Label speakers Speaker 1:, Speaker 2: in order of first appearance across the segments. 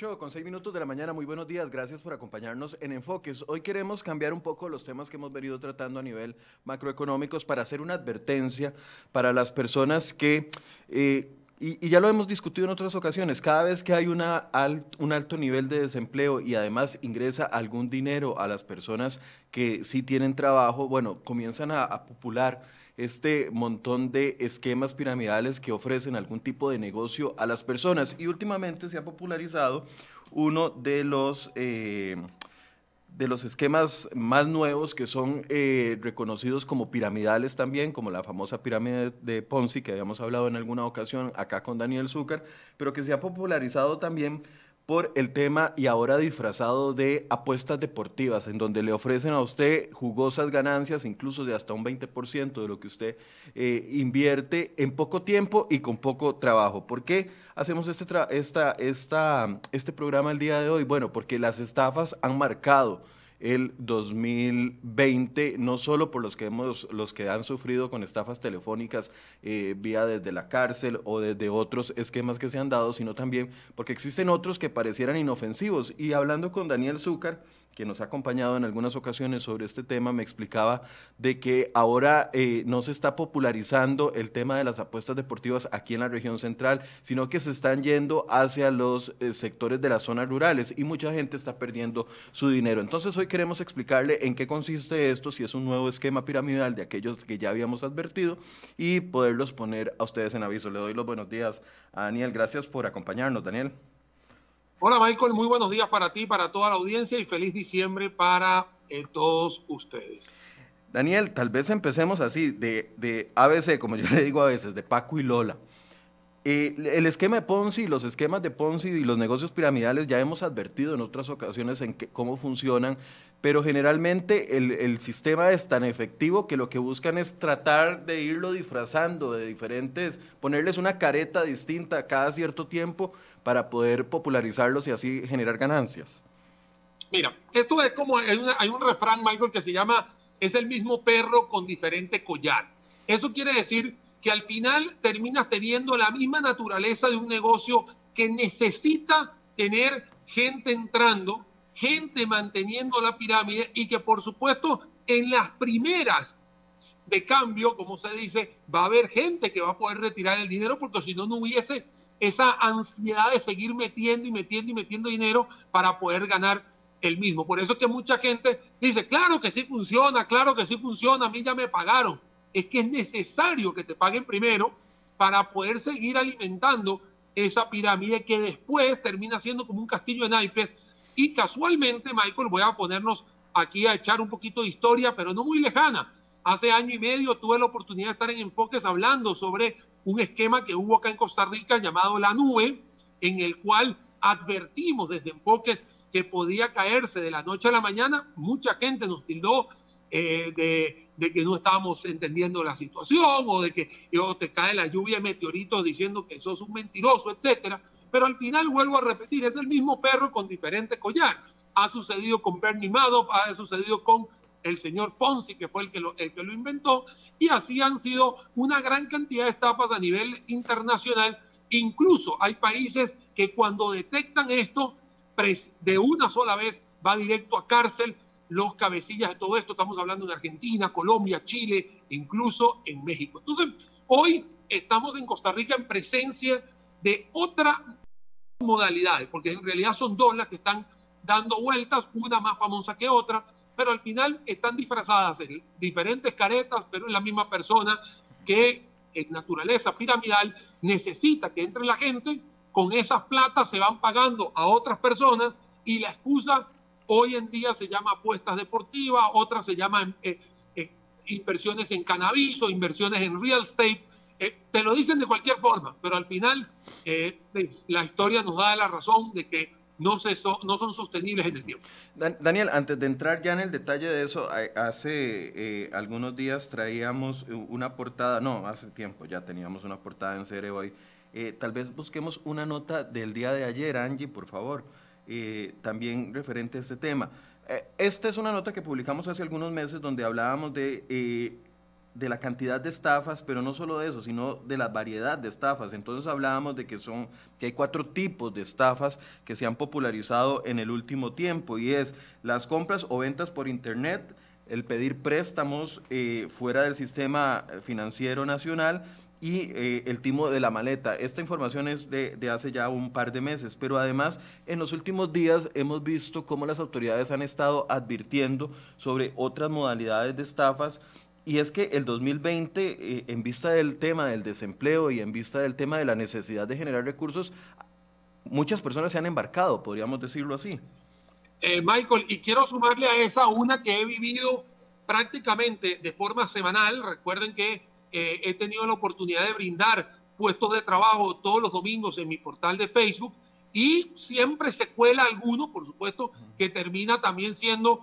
Speaker 1: 8 con 6 minutos de la mañana, muy buenos días, gracias por acompañarnos en Enfoques. Hoy queremos cambiar un poco los temas que hemos venido tratando a nivel macroeconómicos para hacer una advertencia para las personas que, eh, y, ya lo hemos discutido en otras ocasiones, cada vez que hay una un alto nivel de desempleo y además ingresa algún dinero a las personas que sí tienen trabajo, bueno, comienzan a popular este montón de esquemas piramidales que ofrecen algún tipo de negocio a las personas. Y últimamente se ha popularizado uno de los... Eh, de los esquemas más nuevos que son eh, reconocidos como piramidales también, como la famosa pirámide de Ponzi que habíamos hablado en alguna ocasión acá con Daniel Zucker, pero que se ha popularizado también por el tema y ahora disfrazado de apuestas deportivas, en donde le ofrecen a usted jugosas ganancias, incluso de hasta un 20% de lo que usted eh, invierte en poco tiempo y con poco trabajo. ¿Por qué hacemos este, esta, esta, este programa el día de hoy? Bueno, porque las estafas han marcado el 2020, no solo por los que, hemos, los que han sufrido con estafas telefónicas eh, vía desde la cárcel o desde otros esquemas que se han dado, sino también porque existen otros que parecieran inofensivos. Y hablando con Daniel Zúcar, que nos ha acompañado en algunas ocasiones sobre este tema, me explicaba de que ahora eh, no se está popularizando el tema de las apuestas deportivas aquí en la región central, sino que se están yendo hacia los eh, sectores de las zonas rurales y mucha gente está perdiendo su dinero. Entonces hoy queremos explicarle en qué consiste esto, si es un nuevo esquema piramidal de aquellos que ya habíamos advertido y poderlos poner a ustedes en aviso. Le doy los buenos días a Daniel. Gracias por acompañarnos, Daniel.
Speaker 2: Hola Michael, muy buenos días para ti, para toda la audiencia y feliz diciembre para eh, todos ustedes.
Speaker 1: Daniel, tal vez empecemos así, de, de ABC, como yo le digo a veces, de Paco y Lola. Eh, el esquema de Ponzi, los esquemas de Ponzi y los negocios piramidales ya hemos advertido en otras ocasiones en cómo funcionan, pero generalmente el, sistema es tan efectivo que lo que buscan es tratar de irlo disfrazando de diferentes, ponerles una careta distinta cada cierto tiempo para poder popularizarlos y así generar ganancias.
Speaker 2: Mira, esto es como, hay, hay un refrán, Michael, que se llama, es el mismo perro con diferente collar. Eso quiere decir que al final terminas teniendo la misma naturaleza de un negocio que necesita tener gente entrando, gente manteniendo la pirámide y que por supuesto en las primeras de cambio, como se dice, va a haber gente que va a poder retirar el dinero porque si no, no hubiese esa ansiedad de seguir metiendo y metiendo y metiendo dinero para poder ganar el mismo. Por eso es que mucha gente dice, claro que sí funciona, claro que sí funciona, a mí ya me pagaron es que es necesario que te paguen primero para poder seguir alimentando esa pirámide que después termina siendo como un castillo de naipes. Y casualmente, Michael, voy a ponernos aquí a echar un poquito de historia, pero no muy lejana. Hace año y medio tuve la oportunidad de estar en Enfoques hablando sobre un esquema que hubo acá en Costa Rica llamado La Nube, en el cual advertimos desde Enfoques que podía caerse de la noche a la mañana. Mucha gente nos tildó eh, de, que no estábamos entendiendo la situación o de que te cae la lluvia de meteoritos diciendo que sos un mentiroso, etcétera. Pero al final vuelvo a repetir, es el mismo perro con diferente collar. Ha sucedido con Bernie Madoff, ha sucedido con el señor Ponzi, que fue el que, lo, el que lo inventó, y así han sido una gran cantidad de estafas a nivel internacional. Incluso hay países que cuando detectan esto, de una sola vez va directo a cárcel los cabecillas de todo esto. Estamos hablando de Argentina, Colombia, Chile, incluso en México. Entonces, hoy estamos en Costa Rica en presencia de otra modalidades, porque en realidad son dos las que están dando vueltas, una más famosa que otra, pero al final están disfrazadas en diferentes caretas, pero es la misma persona que en naturaleza piramidal necesita que entre la gente, con esas platas se van pagando a otras personas y la excusa Hoy en día se llama apuestas deportivas, otras se llaman eh, eh, inversiones en cannabis o inversiones en real estate. Eh, te lo dicen de cualquier forma, pero al final la historia nos da la razón de que no, se no son sostenibles en el tiempo.
Speaker 1: Daniel, antes de entrar ya en el detalle de eso, hace algunos días traíamos una portada, no, hace tiempo ya teníamos una portada en Cere hoy. tal vez busquemos una nota del día de ayer, Angie, por favor. Eh, también referente a este tema. Eh, esta es una nota que publicamos hace algunos meses donde hablábamos de eh, de la cantidad de estafas, pero no solo de eso, sino de la variedad de estafas. Entonces hablábamos de que son que hay cuatro tipos de estafas que se han popularizado en el último tiempo y es las compras o ventas por internet, el pedir préstamos eh, fuera del sistema financiero nacional y eh, el timo de la maleta. Esta información es de, de, hace ya un par de meses, pero además en los últimos días hemos visto cómo las autoridades han estado advirtiendo sobre otras modalidades de estafas y es que el 2020, eh, en vista del tema del desempleo y en vista del tema de la necesidad de generar recursos, muchas personas se han embarcado, podríamos decirlo así.
Speaker 2: Eh, Michael, y quiero sumarle a esa una que he vivido prácticamente de forma semanal. Recuerden que eh, he tenido la oportunidad de brindar puestos de trabajo todos los domingos en mi portal de Facebook y siempre se cuela alguno, por supuesto, que termina también siendo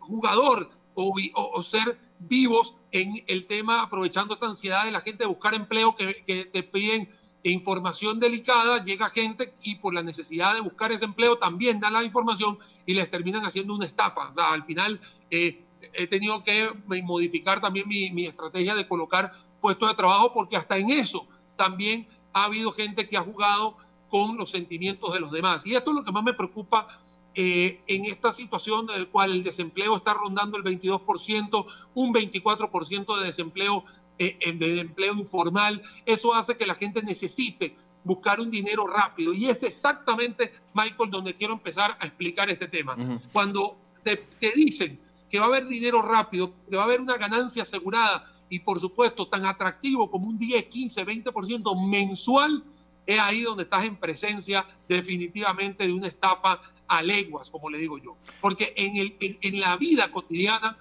Speaker 2: jugador o, o, ser vivos en el tema, aprovechando esta ansiedad de la gente de buscar empleo, que, te piden información delicada, llega gente y por la necesidad de buscar ese empleo también dan la información y les terminan haciendo una estafa. al final eh, he tenido que modificar también mi, mi, estrategia de colocar puestos de trabajo porque hasta en eso también ha habido gente que ha jugado con los sentimientos de los demás. Y esto es lo que más me preocupa eh, en esta situación en la cual el desempleo está rondando el 22%, un 24% de desempleo, eh, de empleo informal, eso hace que la gente necesite buscar un dinero rápido. Y es exactamente, Michael, donde quiero empezar a explicar este tema. Cuando te, te dicen que va a haber dinero rápido, que va a haber una ganancia asegurada y por supuesto tan atractivo como un 10, 15, 20% mensual, es ahí donde estás en presencia definitivamente de una estafa a leguas, como le digo yo. Porque en, el, en, la vida cotidiana,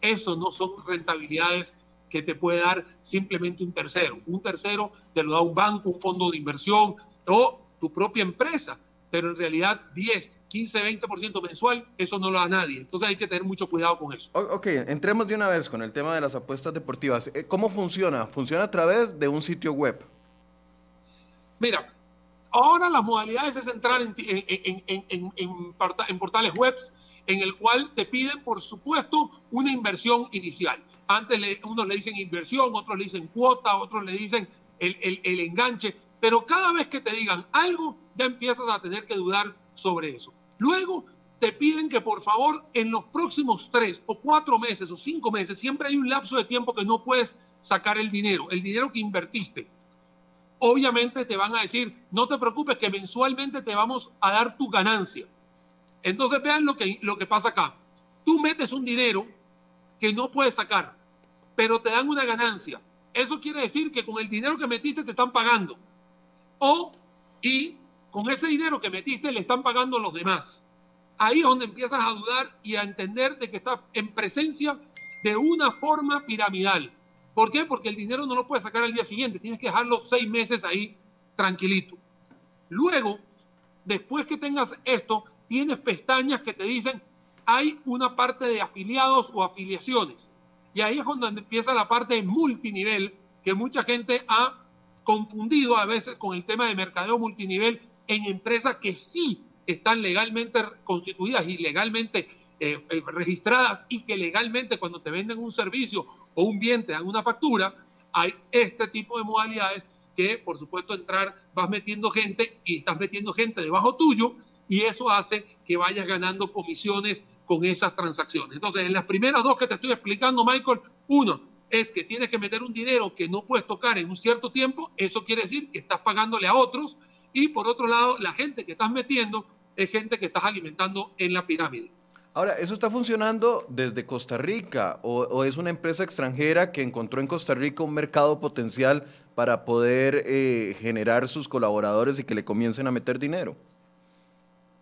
Speaker 2: eso no son rentabilidades que te puede dar simplemente un tercero. Un tercero te lo da un banco, un fondo de inversión o tu propia empresa. Pero en realidad 10, 15, 20% mensual, eso no lo da nadie. Entonces hay que tener mucho cuidado con eso.
Speaker 1: Ok, entremos de una vez con el tema de las apuestas deportivas. Eh, ¿Cómo funciona? Funciona a través de un sitio web.
Speaker 2: Mira, Ahora las modalidades es entrar en, en, portales webs en el cual te piden, por supuesto, una inversión inicial. Antes le, unos le dicen inversión, otros le dicen cuota, otros le dicen el, el enganche, pero cada vez que te digan algo, ya empiezas a tener que dudar sobre eso. Luego te piden que por favor en los próximos tres o cuatro meses o cinco meses, siempre hay un lapso de tiempo que no puedes sacar el dinero, el dinero que invertiste obviamente te van a decir, no te preocupes que mensualmente te vamos a dar tu ganancia. Entonces vean lo que, lo que pasa acá. Tú metes un dinero que no puedes sacar, pero te dan una ganancia. Eso quiere decir que con el dinero que metiste te están pagando. O, y con ese dinero que metiste le están pagando los demás. Ahí es donde empiezas a dudar y a entender de que estás en presencia de una forma piramidal. ¿Por qué? Porque el dinero no lo puedes sacar al día siguiente, tienes que dejarlo seis meses ahí tranquilito. Luego, después que tengas esto, tienes pestañas que te dicen, hay una parte de afiliados o afiliaciones. Y ahí es cuando empieza la parte multinivel, que mucha gente ha confundido a veces con el tema de mercadeo multinivel en empresas que sí están legalmente constituidas y legalmente eh, eh, registradas y que legalmente cuando te venden un servicio o un bien te dan una factura, hay este tipo de modalidades que por supuesto entrar vas metiendo gente y estás metiendo gente debajo tuyo y eso hace que vayas ganando comisiones con esas transacciones. Entonces, en las primeras dos que te estoy explicando, Michael, uno es que tienes que meter un dinero que no puedes tocar en un cierto tiempo, eso quiere decir que estás pagándole a otros y por otro lado, la gente que estás metiendo es gente que estás alimentando en la pirámide.
Speaker 1: Ahora, ¿eso está funcionando desde Costa Rica o, es una empresa extranjera que encontró en Costa Rica un mercado potencial para poder eh, generar sus colaboradores y que le comiencen a meter dinero?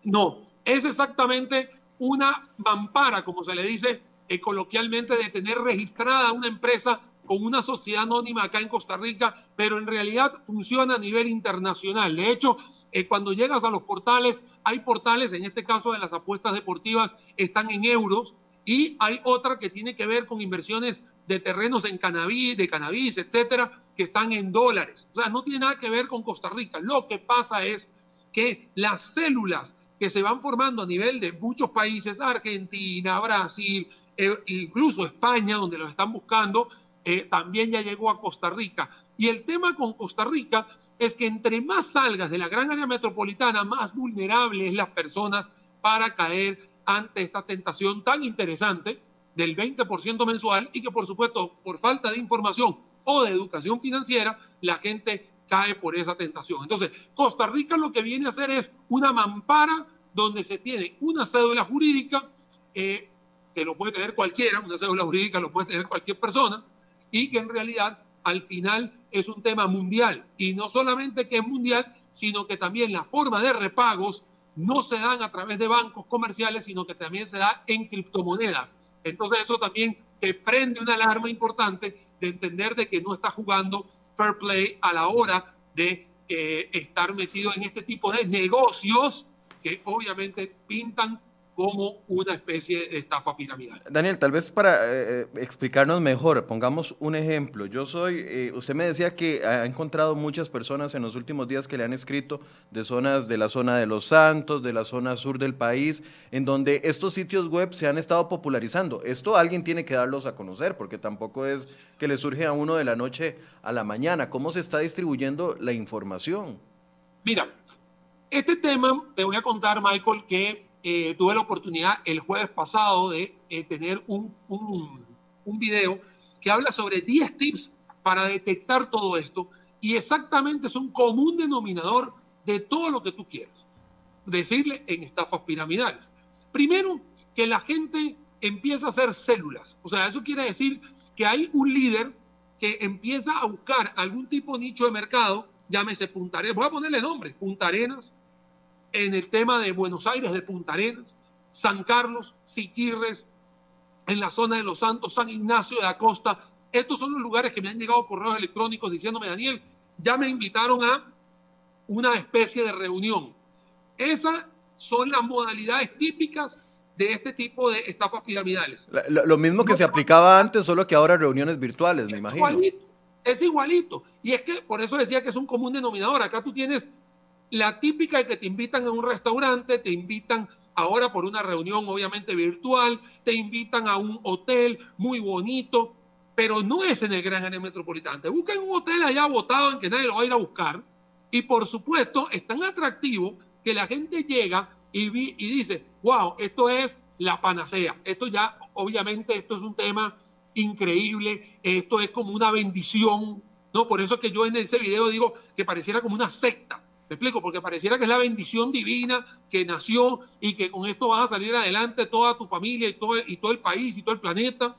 Speaker 2: No, es exactamente una mampara, como se le dice eh, coloquialmente, de tener registrada una empresa con una sociedad anónima acá en Costa Rica, pero en realidad funciona a nivel internacional. De hecho, eh, cuando llegas a los portales, hay portales, en este caso de las apuestas deportivas, están en euros y hay otra que tiene que ver con inversiones de terrenos en cannabis, de cannabis, etcétera, que están en dólares. O sea, no tiene nada que ver con Costa Rica. Lo que pasa es que las células que se van formando a nivel de muchos países, Argentina, Brasil, eh, incluso España, donde los están buscando, eh, también ya llegó a Costa Rica. Y el tema con Costa Rica es que entre más salgas de la gran área metropolitana, más vulnerables las personas para caer ante esta tentación tan interesante del 20% mensual y que por supuesto por falta de información o de educación financiera, la gente cae por esa tentación. Entonces, Costa Rica lo que viene a hacer es una mampara donde se tiene una cédula jurídica, eh, que lo puede tener cualquiera, una cédula jurídica lo puede tener cualquier persona, y que en realidad al final es un tema mundial. Y no solamente que es mundial, sino que también la forma de repagos no se dan a través de bancos comerciales, sino que también se da en criptomonedas. Entonces eso también te prende una alarma importante de entender de que no está jugando fair play a la hora de eh, estar metido en este tipo de negocios que obviamente pintan como una especie de estafa piramidal.
Speaker 1: Daniel, tal vez para eh, eh, explicarnos mejor, pongamos un ejemplo. Yo soy, eh, usted me decía que ha encontrado muchas personas en los últimos días que le han escrito de zonas de la zona de Los Santos, de la zona sur del país, en donde estos sitios web se han estado popularizando. Esto alguien tiene que darlos a conocer, porque tampoco es que le surge a uno de la noche a la mañana. ¿Cómo se está distribuyendo la información?
Speaker 2: Mira, este tema, te voy a contar, Michael, que eh, tuve la oportunidad el jueves pasado de eh, tener un, un, un, video que habla sobre 10 tips para detectar todo esto y exactamente es un común denominador de todo lo que tú quieras decirle en estafas piramidales. Primero, que la gente empieza a hacer células. O sea, eso quiere decir que hay un líder que empieza a buscar algún tipo de nicho de mercado, llámese Punta Arenas, voy a ponerle nombre, Punta Arenas, en el tema de Buenos Aires, de Punta Arenas, San Carlos, Siquirres, en la zona de Los Santos, San Ignacio de la Costa. Estos son los lugares que me han llegado correos electrónicos diciéndome, Daniel, ya me invitaron a una especie de reunión. Esas son las modalidades típicas de este tipo de estafas piramidales.
Speaker 1: Lo, mismo que se aplicaba antes, solo que ahora reuniones virtuales, me imagino.
Speaker 2: Igualito, es igualito. Y es que por eso decía que es un común denominador. Acá tú tienes la típica que te invitan a un restaurante, te invitan ahora por una reunión obviamente virtual, te invitan a un hotel muy bonito, pero no es en el gran área metropolitana. Te buscan un hotel allá botado en que nadie lo va a ir a buscar. Y por supuesto, es tan atractivo que la gente llega y, dice, wow, esto es la panacea. Esto ya, obviamente, esto es un tema increíble, esto es como una bendición, ¿no? Por eso es que yo en ese video digo que pareciera como una secta. Me explico, porque pareciera que es la bendición divina que nació y que con esto vas a salir adelante toda tu familia y todo, y todo el país y todo el planeta.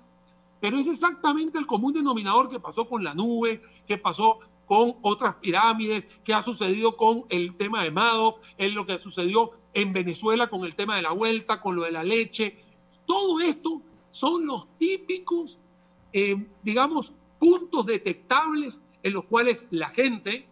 Speaker 2: Pero es exactamente el común denominador que pasó con la nube, que pasó con otras pirámides, que ha sucedido con el tema de Madoff, en lo que sucedió en Venezuela con el tema de la vuelta, con lo de la leche. Todo esto son los típicos, eh, digamos, puntos detectables en los cuales la gente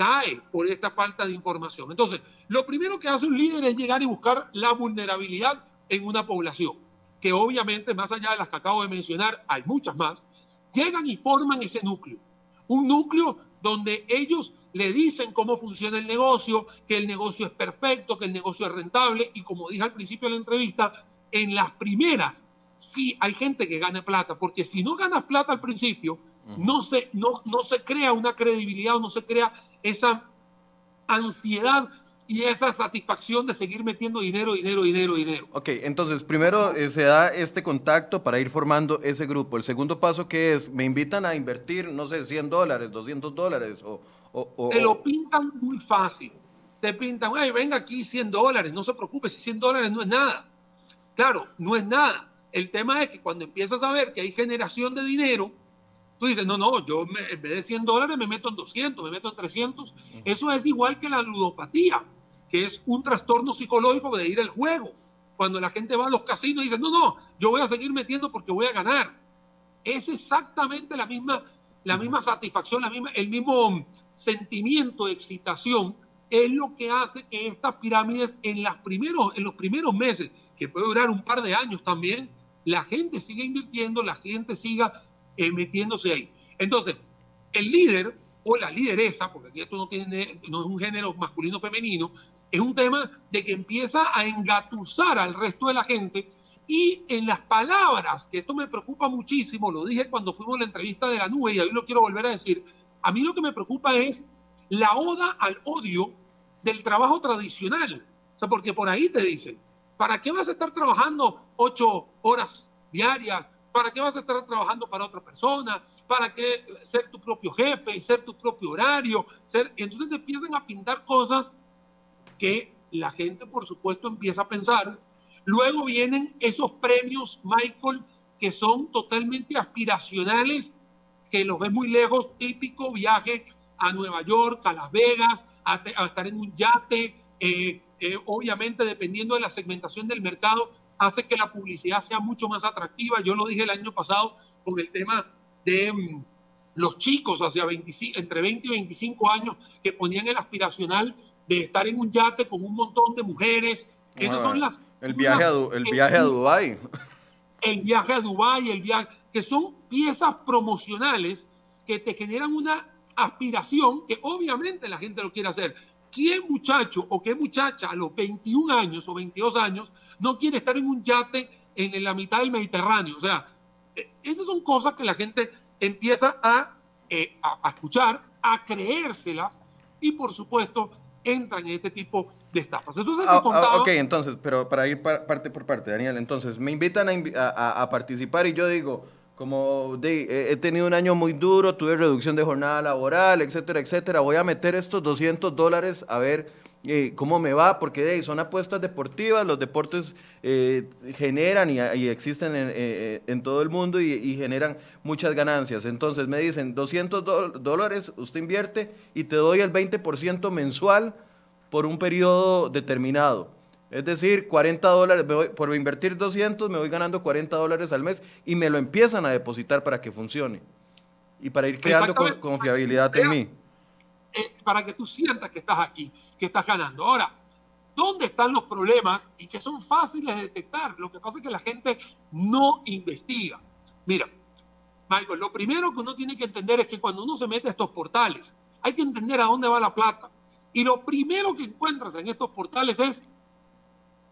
Speaker 2: cae por esta falta de información. Entonces, lo primero que hace un líder es llegar y buscar la vulnerabilidad en una población, que obviamente, más allá de las que acabo de mencionar, hay muchas más, llegan y forman ese núcleo. Un núcleo donde ellos le dicen cómo funciona el negocio, que el negocio es perfecto, que el negocio es rentable y como dije al principio de la entrevista, en las primeras sí hay gente que gana plata, porque si no ganas plata al principio, no se, no, no se crea una credibilidad o no se crea esa ansiedad y esa satisfacción de seguir metiendo dinero, dinero, dinero, dinero.
Speaker 1: Ok, entonces primero eh, se da este contacto para ir formando ese grupo. El segundo paso que es, me invitan a invertir, no sé, 100 dólares, 200 dólares o... o,
Speaker 2: Te lo pintan muy fácil. Te pintan, ay, venga aquí 100 dólares, no se preocupe, si 100 dólares no es nada. Claro, no es nada. El tema es que cuando empiezas a ver que hay generación de dinero, Tú dices, no, no, yo en vez de 100 dólares me meto en 200, me meto en 300. Eso es igual que la ludopatía, que es un trastorno psicológico de ir al juego. Cuando la gente va a los casinos y dice, no, no, yo voy a seguir metiendo porque voy a ganar. Es exactamente la misma, la misma satisfacción, la misma, el mismo sentimiento de excitación es lo que hace que estas pirámides en, las primeros, en los primeros meses, que puede durar un par de años también, la gente siga invirtiendo, la gente siga eh, metiéndose ahí. Entonces, el líder o la lideresa, porque aquí esto no, tiene, no es un género masculino femenino, es un tema de que empieza a engatusar al resto de la gente y en las palabras, que esto me preocupa muchísimo, lo dije cuando fuimos a la entrevista de la nube y hoy lo quiero volver a decir, a mí lo que me preocupa es la oda al odio del trabajo tradicional. O sea, porque por ahí te dicen, ¿para qué vas a estar trabajando ocho horas diarias? ¿Para qué vas a estar trabajando para otra persona? ¿Para qué ser tu propio jefe y ser tu propio horario? Ser... Entonces te empiezan a pintar cosas que la gente, por supuesto, empieza a pensar. Luego vienen esos premios, Michael, que son totalmente aspiracionales, que los ves muy lejos, típico viaje a Nueva York, a Las Vegas, a, estar en un yate. Eh, eh, obviamente, dependiendo de la segmentación del mercado, hace que la publicidad sea mucho más atractiva. Yo lo dije el año pasado con el tema de mm, los chicos hacia 25, entre 20 y 25 años que ponían el aspiracional de estar en un yate con un montón de mujeres. Esas son las...
Speaker 1: El viaje, a, el viaje a Dubái.
Speaker 2: El viaje a Dubái, el viaje, que son piezas promocionales que te generan una aspiración que obviamente la gente lo quiere hacer. ¿Quién muchacho o qué muchacha a los 21 años o 22 años no quiere estar en un yate en la mitad del Mediterráneo? O sea, eh, esas son cosas que la gente empieza a, eh, a, escuchar, a creérselas y por supuesto entran en este tipo de estafas.
Speaker 1: Entonces, ah, ah, ok, entonces, pero para ir parte por parte, Daniel, entonces me invitan a, a participar y yo digo, como de, he tenido un año muy duro, tuve reducción de jornada laboral, etcétera, etcétera. Voy a meter estos 200 dólares a ver eh, cómo me va, porque de, son apuestas deportivas, los deportes eh, generan y, existen eh, en, todo el mundo y, generan muchas ganancias. Entonces me dicen, 200 dólares usted invierte y te doy el 20% mensual por un periodo determinado. Es decir, 40 dólares, por invertir 200 me voy ganando 40 dólares al mes y me lo empiezan a depositar para que funcione y para ir creando confiabilidad en mí.
Speaker 2: Eh, para que tú sientas que estás aquí, que estás ganando. Ahora, ¿dónde están los problemas y que son fáciles de detectar? Lo que pasa es que la gente no investiga. Mira, Michael, lo primero que uno tiene que entender es que cuando uno se mete a estos portales, hay que entender a dónde va la plata. Y lo primero que encuentras en estos portales es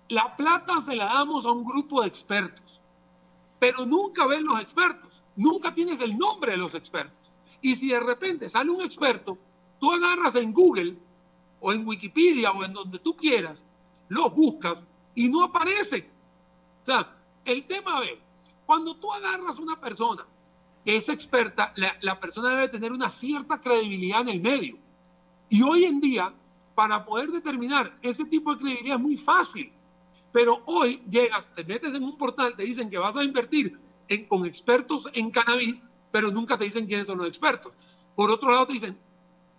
Speaker 2: la plata se la damos a un grupo de expertos, pero nunca ven los expertos, nunca tienes el nombre de los expertos. Y si de repente sale un experto, tú agarras en Google o en Wikipedia o en donde tú quieras, los buscas y no aparece. O sea, el tema es, cuando tú agarras una persona que es experta, la, la persona debe tener una cierta credibilidad en el medio. Y hoy en día, para poder determinar ese tipo de credibilidad es muy fácil. Pero hoy llegas, te metes en un portal, te dicen que vas a invertir con expertos en cannabis, pero nunca te dicen quiénes son los expertos. Por otro lado, te dicen,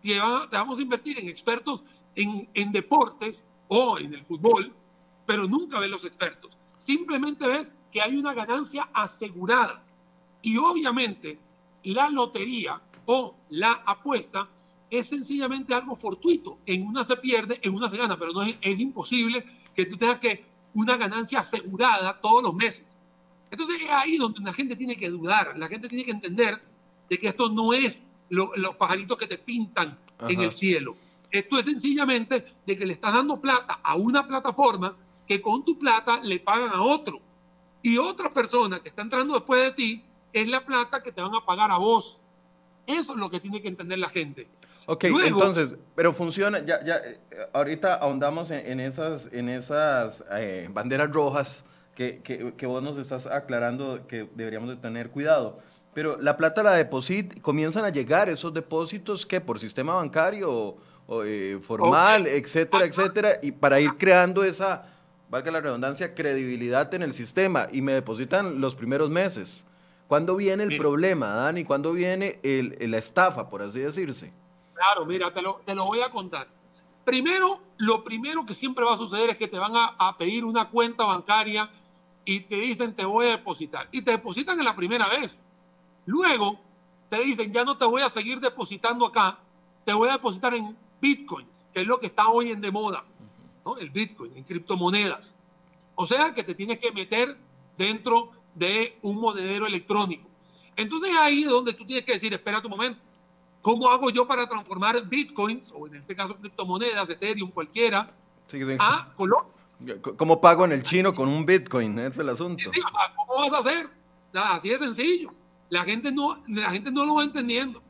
Speaker 2: te, vamos a invertir en expertos en, en deportes o en el fútbol, pero nunca ves los expertos. Simplemente ves que hay una ganancia asegurada. Y obviamente la lotería o la apuesta es sencillamente algo fortuito. En una se pierde, en una se gana, pero no es imposible que tú tengas que una ganancia asegurada todos los meses. Entonces es ahí donde la gente tiene que dudar, la gente tiene que entender de que esto no es los pajaritos que te pintan en el cielo. Esto es sencillamente de que le estás dando plata a una plataforma que con tu plata le pagan a otro. Y otra persona que está entrando después de ti es la plata que te van a pagar a vos. Eso es lo que tiene que entender la gente.
Speaker 1: Ok, entonces, pero funciona, ya, ya, eh, ahorita ahondamos en, esas, en esas eh, banderas rojas que, que, que, vos nos estás aclarando que deberíamos de tener cuidado. Pero la plata la deposit, comienzan a llegar esos depósitos que por sistema bancario o, eh, formal, etcétera, etcétera, y para ir creando esa, valga la redundancia, credibilidad en el sistema y me depositan los primeros meses. ¿Cuándo viene el problema, Dani? ¿Cuándo viene el, la estafa, por así decirse?
Speaker 2: Claro, mira, te lo, te lo voy a contar. Primero, lo primero que siempre va a suceder es que te van a, pedir una cuenta bancaria y te dicen te voy a depositar. Y te depositan en la primera vez. Luego te dicen ya no te voy a seguir depositando acá, te voy a depositar en bitcoins, que es lo que está hoy en de moda, ¿no? el bitcoin, en criptomonedas. O sea que te tienes que meter dentro de un monedero electrónico. Entonces ahí es donde tú tienes que decir, espera un momento, ¿Cómo hago yo para transformar bitcoins, o en este caso criptomonedas, Ethereum, cualquiera, a Colombia.
Speaker 1: ¿Cómo pago en el chino con un Bitcoin? Ese es el asunto.
Speaker 2: ¿Cómo vas a hacer? Así de sencillo. La gente no, la gente no lo va entendiendo.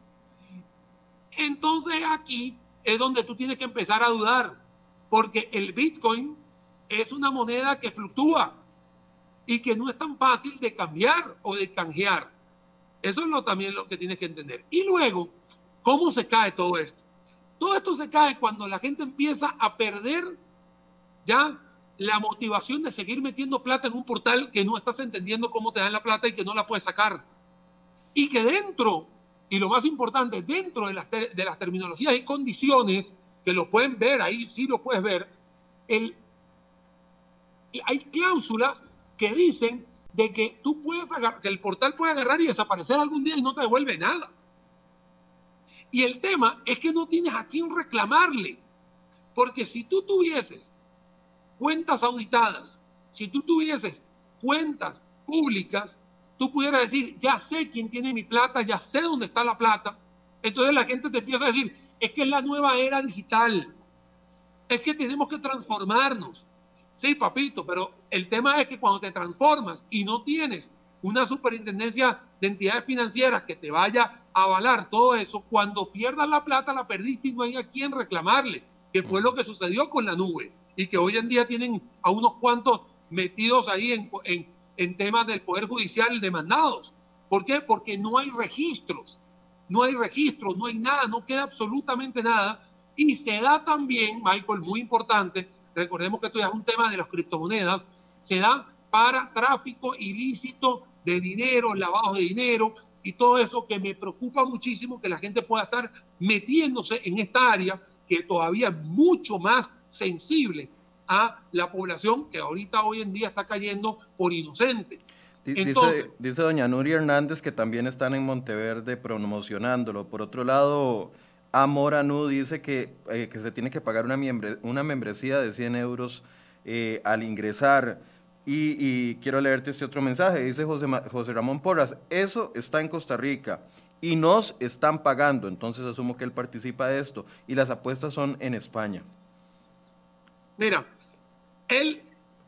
Speaker 2: Entonces aquí es donde tú tienes que empezar a dudar, porque el Bitcoin es una moneda que fluctúa y que no es tan fácil de cambiar o de canjear. Eso es lo, también lo que tienes que entender. Y luego, ¿cómo se cae todo esto? Todo esto se cae cuando la gente empieza a perder ya la motivación de seguir metiendo plata en un portal que no estás entendiendo cómo te dan la plata y que no la puedes sacar. Y que dentro, y lo más importante, dentro de las, de las terminologías y condiciones, que lo pueden ver, ahí sí lo puedes ver, hay cláusulas que dicen de que tú puedes agarrar, que el portal puede agarrar y desaparecer algún día y no te devuelve nada. Y el tema es que no tienes a quién reclamarle. Porque si tú tuvieses cuentas auditadas, si tú tuvieses cuentas públicas, tú pudieras decir, ya sé quién tiene mi plata, ya sé dónde está la plata. Entonces la gente te empieza a decir, es que es la nueva era digital, es que tenemos que transformarnos. Sí, papito, pero el tema es que cuando te transformas y no tienes una superintendencia de entidades financieras que te vaya a avalar todo eso, cuando pierdas la plata la perdiste y no hay a quién reclamarle, que fue lo que sucedió con la nube y que hoy en día tienen a unos cuantos metidos ahí en, en, temas del Poder Judicial demandados. ¿Por qué? Porque no hay registros, no hay registros, no hay nada, no queda absolutamente nada. Y se da también, Michael, muy importante, recordemos que esto ya es un tema de las criptomonedas, se da para tráfico ilícito de dinero, lavado de dinero y todo eso que me preocupa muchísimo que la gente pueda estar metiéndose en esta área que todavía es mucho más sensible a la población que ahorita hoy en día está cayendo por inocente.
Speaker 1: dice, dice doña Nuria Hernández que también están en Monteverde promocionándolo. Por otro lado, Amor Nu dice que, eh, que se tiene que pagar una, una membresía de 100 euros eh, al ingresar. Y, quiero leerte este otro mensaje. Dice José, José Ramón Porras, eso está en Costa Rica y nos están pagando. Entonces asumo que él participa de esto. Y las apuestas son en España.
Speaker 2: Mira, él,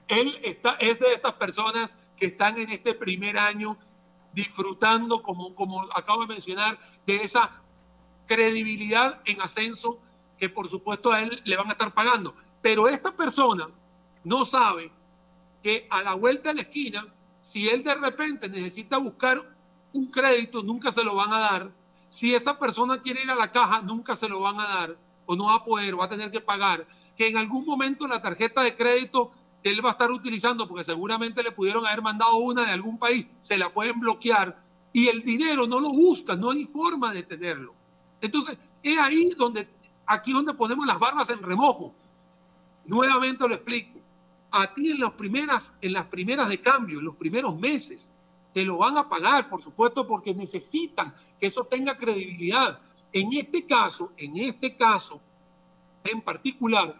Speaker 2: él está, es de estas personas que están en este primer año disfrutando, como, como acabo de mencionar, de esa credibilidad en ascenso que por supuesto a él le van a estar pagando. Pero esta persona no sabe que a la vuelta de la esquina, si él de repente necesita buscar un crédito, nunca se lo van a dar. Si esa persona quiere ir a la caja, nunca se lo van a dar o no va a poder, va a tener que pagar. Que en algún momento la tarjeta de crédito que él va a estar utilizando, porque seguramente le pudieron haber mandado una de algún país, se la pueden bloquear y el dinero no lo busca, no hay forma de tenerlo. Entonces, es ahí donde, aquí donde ponemos las barbas en remojo. Nuevamente lo explico. A ti en las primeras, en las primeras de cambio, en los primeros meses, te lo van a pagar, por supuesto, porque necesitan que eso tenga credibilidad. En este caso, en este caso en particular,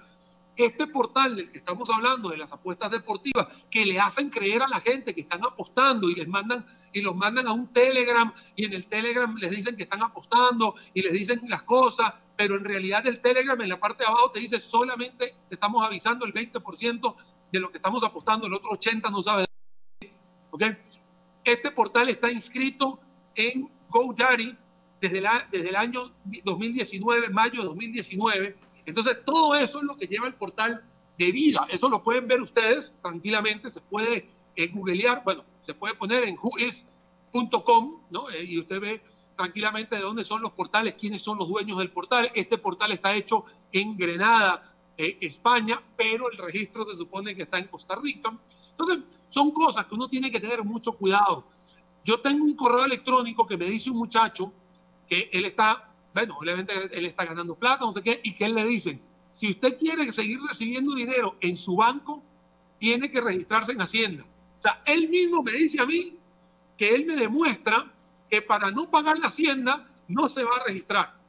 Speaker 2: este portal del que estamos hablando, de las apuestas deportivas, que le hacen creer a la gente que están apostando y les mandan y los mandan a un Telegram y en el Telegram les dicen que están apostando y les dicen las cosas, pero en realidad el Telegram en la parte de abajo te dice solamente te estamos avisando el 20% de lo que estamos apostando, el otro 80 no sabe. ¿Ok? Este portal está inscrito en GoDaddy desde, la, desde el año 2019, mayo de 2019 entonces, todo eso es lo que lleva el portal de vida. Eso lo pueden ver ustedes tranquilamente, se puede eh, googlear, bueno, se puede poner en whois.com, ¿no? Eh, y usted ve tranquilamente de dónde son los portales, quiénes son los dueños del portal. Este portal está hecho en Grenada, eh, España, pero el registro se supone que está en Costa Rica. Entonces, son cosas que uno tiene que tener mucho cuidado. Yo tengo un correo electrónico que me dice un muchacho que él está bueno, obviamente él está ganando plata, no sé qué, y que él le dice, si usted quiere seguir recibiendo dinero en su banco, tiene que registrarse en Hacienda. O sea, él mismo me dice a mí que él me demuestra que para no pagar la Hacienda no se va a registrar.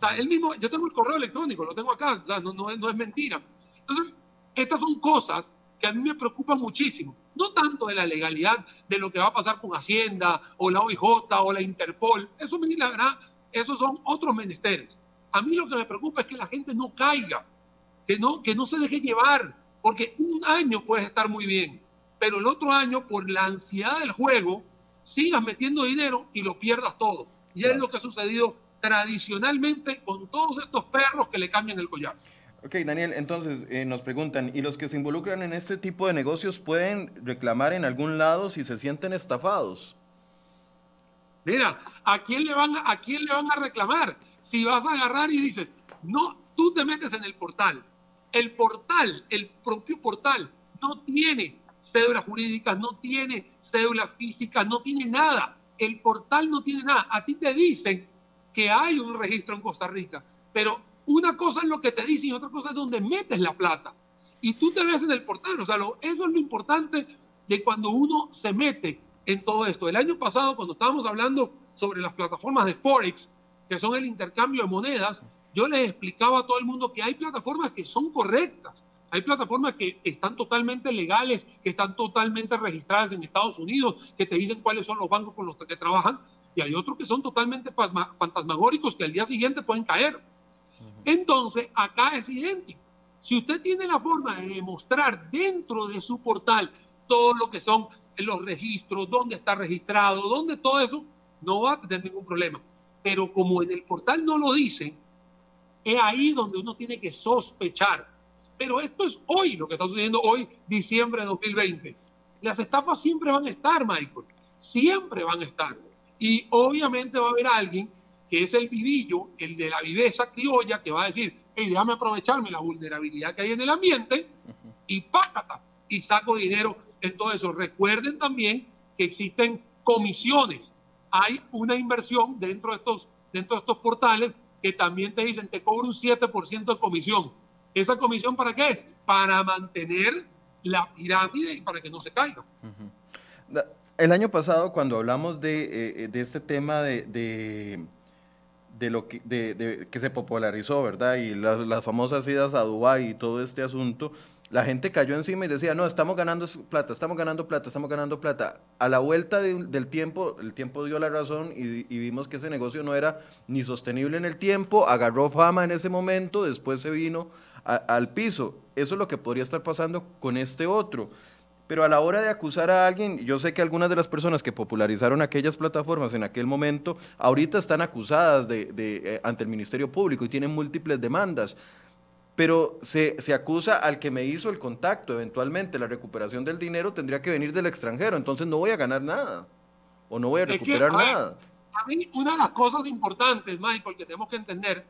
Speaker 2: Sea, él mismo, yo tengo el correo electrónico, lo tengo acá, o sea, no, no, no es mentira. Entonces, estas son cosas que a mí me preocupan muchísimo. No tanto de la legalidad de lo que va a pasar con Hacienda o la OIJ o la Interpol. Eso me la esos son otros menesteres. A mí lo que me preocupa es que la gente no caiga, que no, que no se deje llevar, porque un año puedes estar muy bien, pero el otro año, por la ansiedad del juego, sigas metiendo dinero y lo pierdas todo. Y es lo que ha sucedido tradicionalmente con todos estos perros que le cambian el collar.
Speaker 1: Ok, Daniel, entonces eh, nos preguntan, ¿y los que se involucran en este tipo de negocios pueden reclamar en algún lado si se sienten estafados?
Speaker 2: Mira, ¿a quién le van a, a quién le van a reclamar? Si vas a agarrar y dices, no, tú te metes en el portal. El portal, el propio portal, no tiene cédulas jurídicas, no tiene cédulas físicas, no tiene nada. El portal no tiene nada. A ti te dicen que hay un registro en Costa Rica, pero una cosa es lo que te dicen y otra cosa es donde metes la plata. Y tú te ves en el portal. O sea, eso es lo importante de cuando uno se mete en todo esto. El año pasado, cuando estábamos hablando sobre las plataformas de Forex, que son el intercambio de monedas, yo les explicaba a todo el mundo que hay plataformas que son correctas. Hay plataformas que están totalmente legales, que están totalmente registradas en Estados Unidos, que te dicen cuáles son los bancos con los que trabajan, y hay otros que son totalmente fantasmagóricos que al día siguiente pueden caer. Entonces, acá es idéntico. Si usted tiene la forma de demostrar dentro de su portal todo lo que son los registros, dónde está registrado, dónde todo eso, no va a tener ningún problema. Pero como en el portal no lo dice, es ahí donde uno tiene que sospechar. Pero esto es hoy, lo que está sucediendo hoy, diciembre de 2020. Las estafas siempre van a estar, Michael. Siempre van a estar. Y obviamente va a haber alguien que es el vivillo, el de la viveza criolla, que va a decir, hey, déjame aprovecharme la vulnerabilidad que hay en el ambiente y pácata, y saco dinero en todo eso. Recuerden también que existen comisiones. Hay una inversión dentro de estos, dentro de estos portales que también te dicen, te cobro un 7% de comisión. ¿Esa comisión para qué es? Para mantener la pirámide y para que no se caiga.
Speaker 1: El año pasado, cuando hablamos de, eh, este tema de de lo que, de, que se popularizó, ¿verdad? Y las, famosas idas a Dubái y todo este asunto, la gente cayó encima y decía, no, estamos ganando plata, estamos ganando plata, estamos ganando plata. A la vuelta del tiempo, el tiempo dio la razón y, vimos que ese negocio no era ni sostenible en el tiempo, agarró fama en ese momento, después se vino al piso. Eso es lo que podría estar pasando con este otro. Pero a la hora de acusar a alguien, yo sé que algunas de las personas que popularizaron aquellas plataformas en aquel momento, ahorita están acusadas de, eh, ante el Ministerio Público y tienen múltiples demandas. Pero se, se, acusa al que me hizo el contacto. Eventualmente la recuperación del dinero tendría que venir del extranjero. Entonces no voy a ganar nada. O no voy a recuperar nada.
Speaker 2: A mí una de las cosas importantes, Michael, que tenemos que entender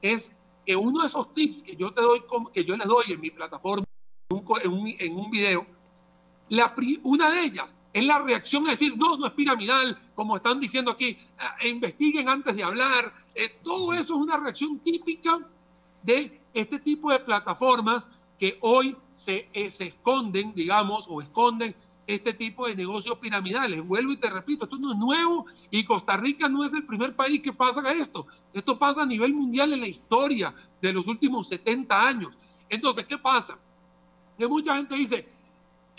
Speaker 2: es que uno de esos tips que yo te doy, que yo les doy en mi plataforma, en un, en un video, una de ellas es la reacción a decir, no, no es piramidal, como están diciendo aquí, eh, investiguen antes de hablar. Eh, todo eso es una reacción típica de este tipo de plataformas que hoy se, eh, se esconden, digamos, o esconden este tipo de negocios piramidales. Vuelvo y te repito, esto no es nuevo y Costa Rica no es el primer país que pasa esto. Esto pasa a nivel mundial en la historia de los últimos 70 años. Entonces, ¿qué pasa? Que mucha gente dice,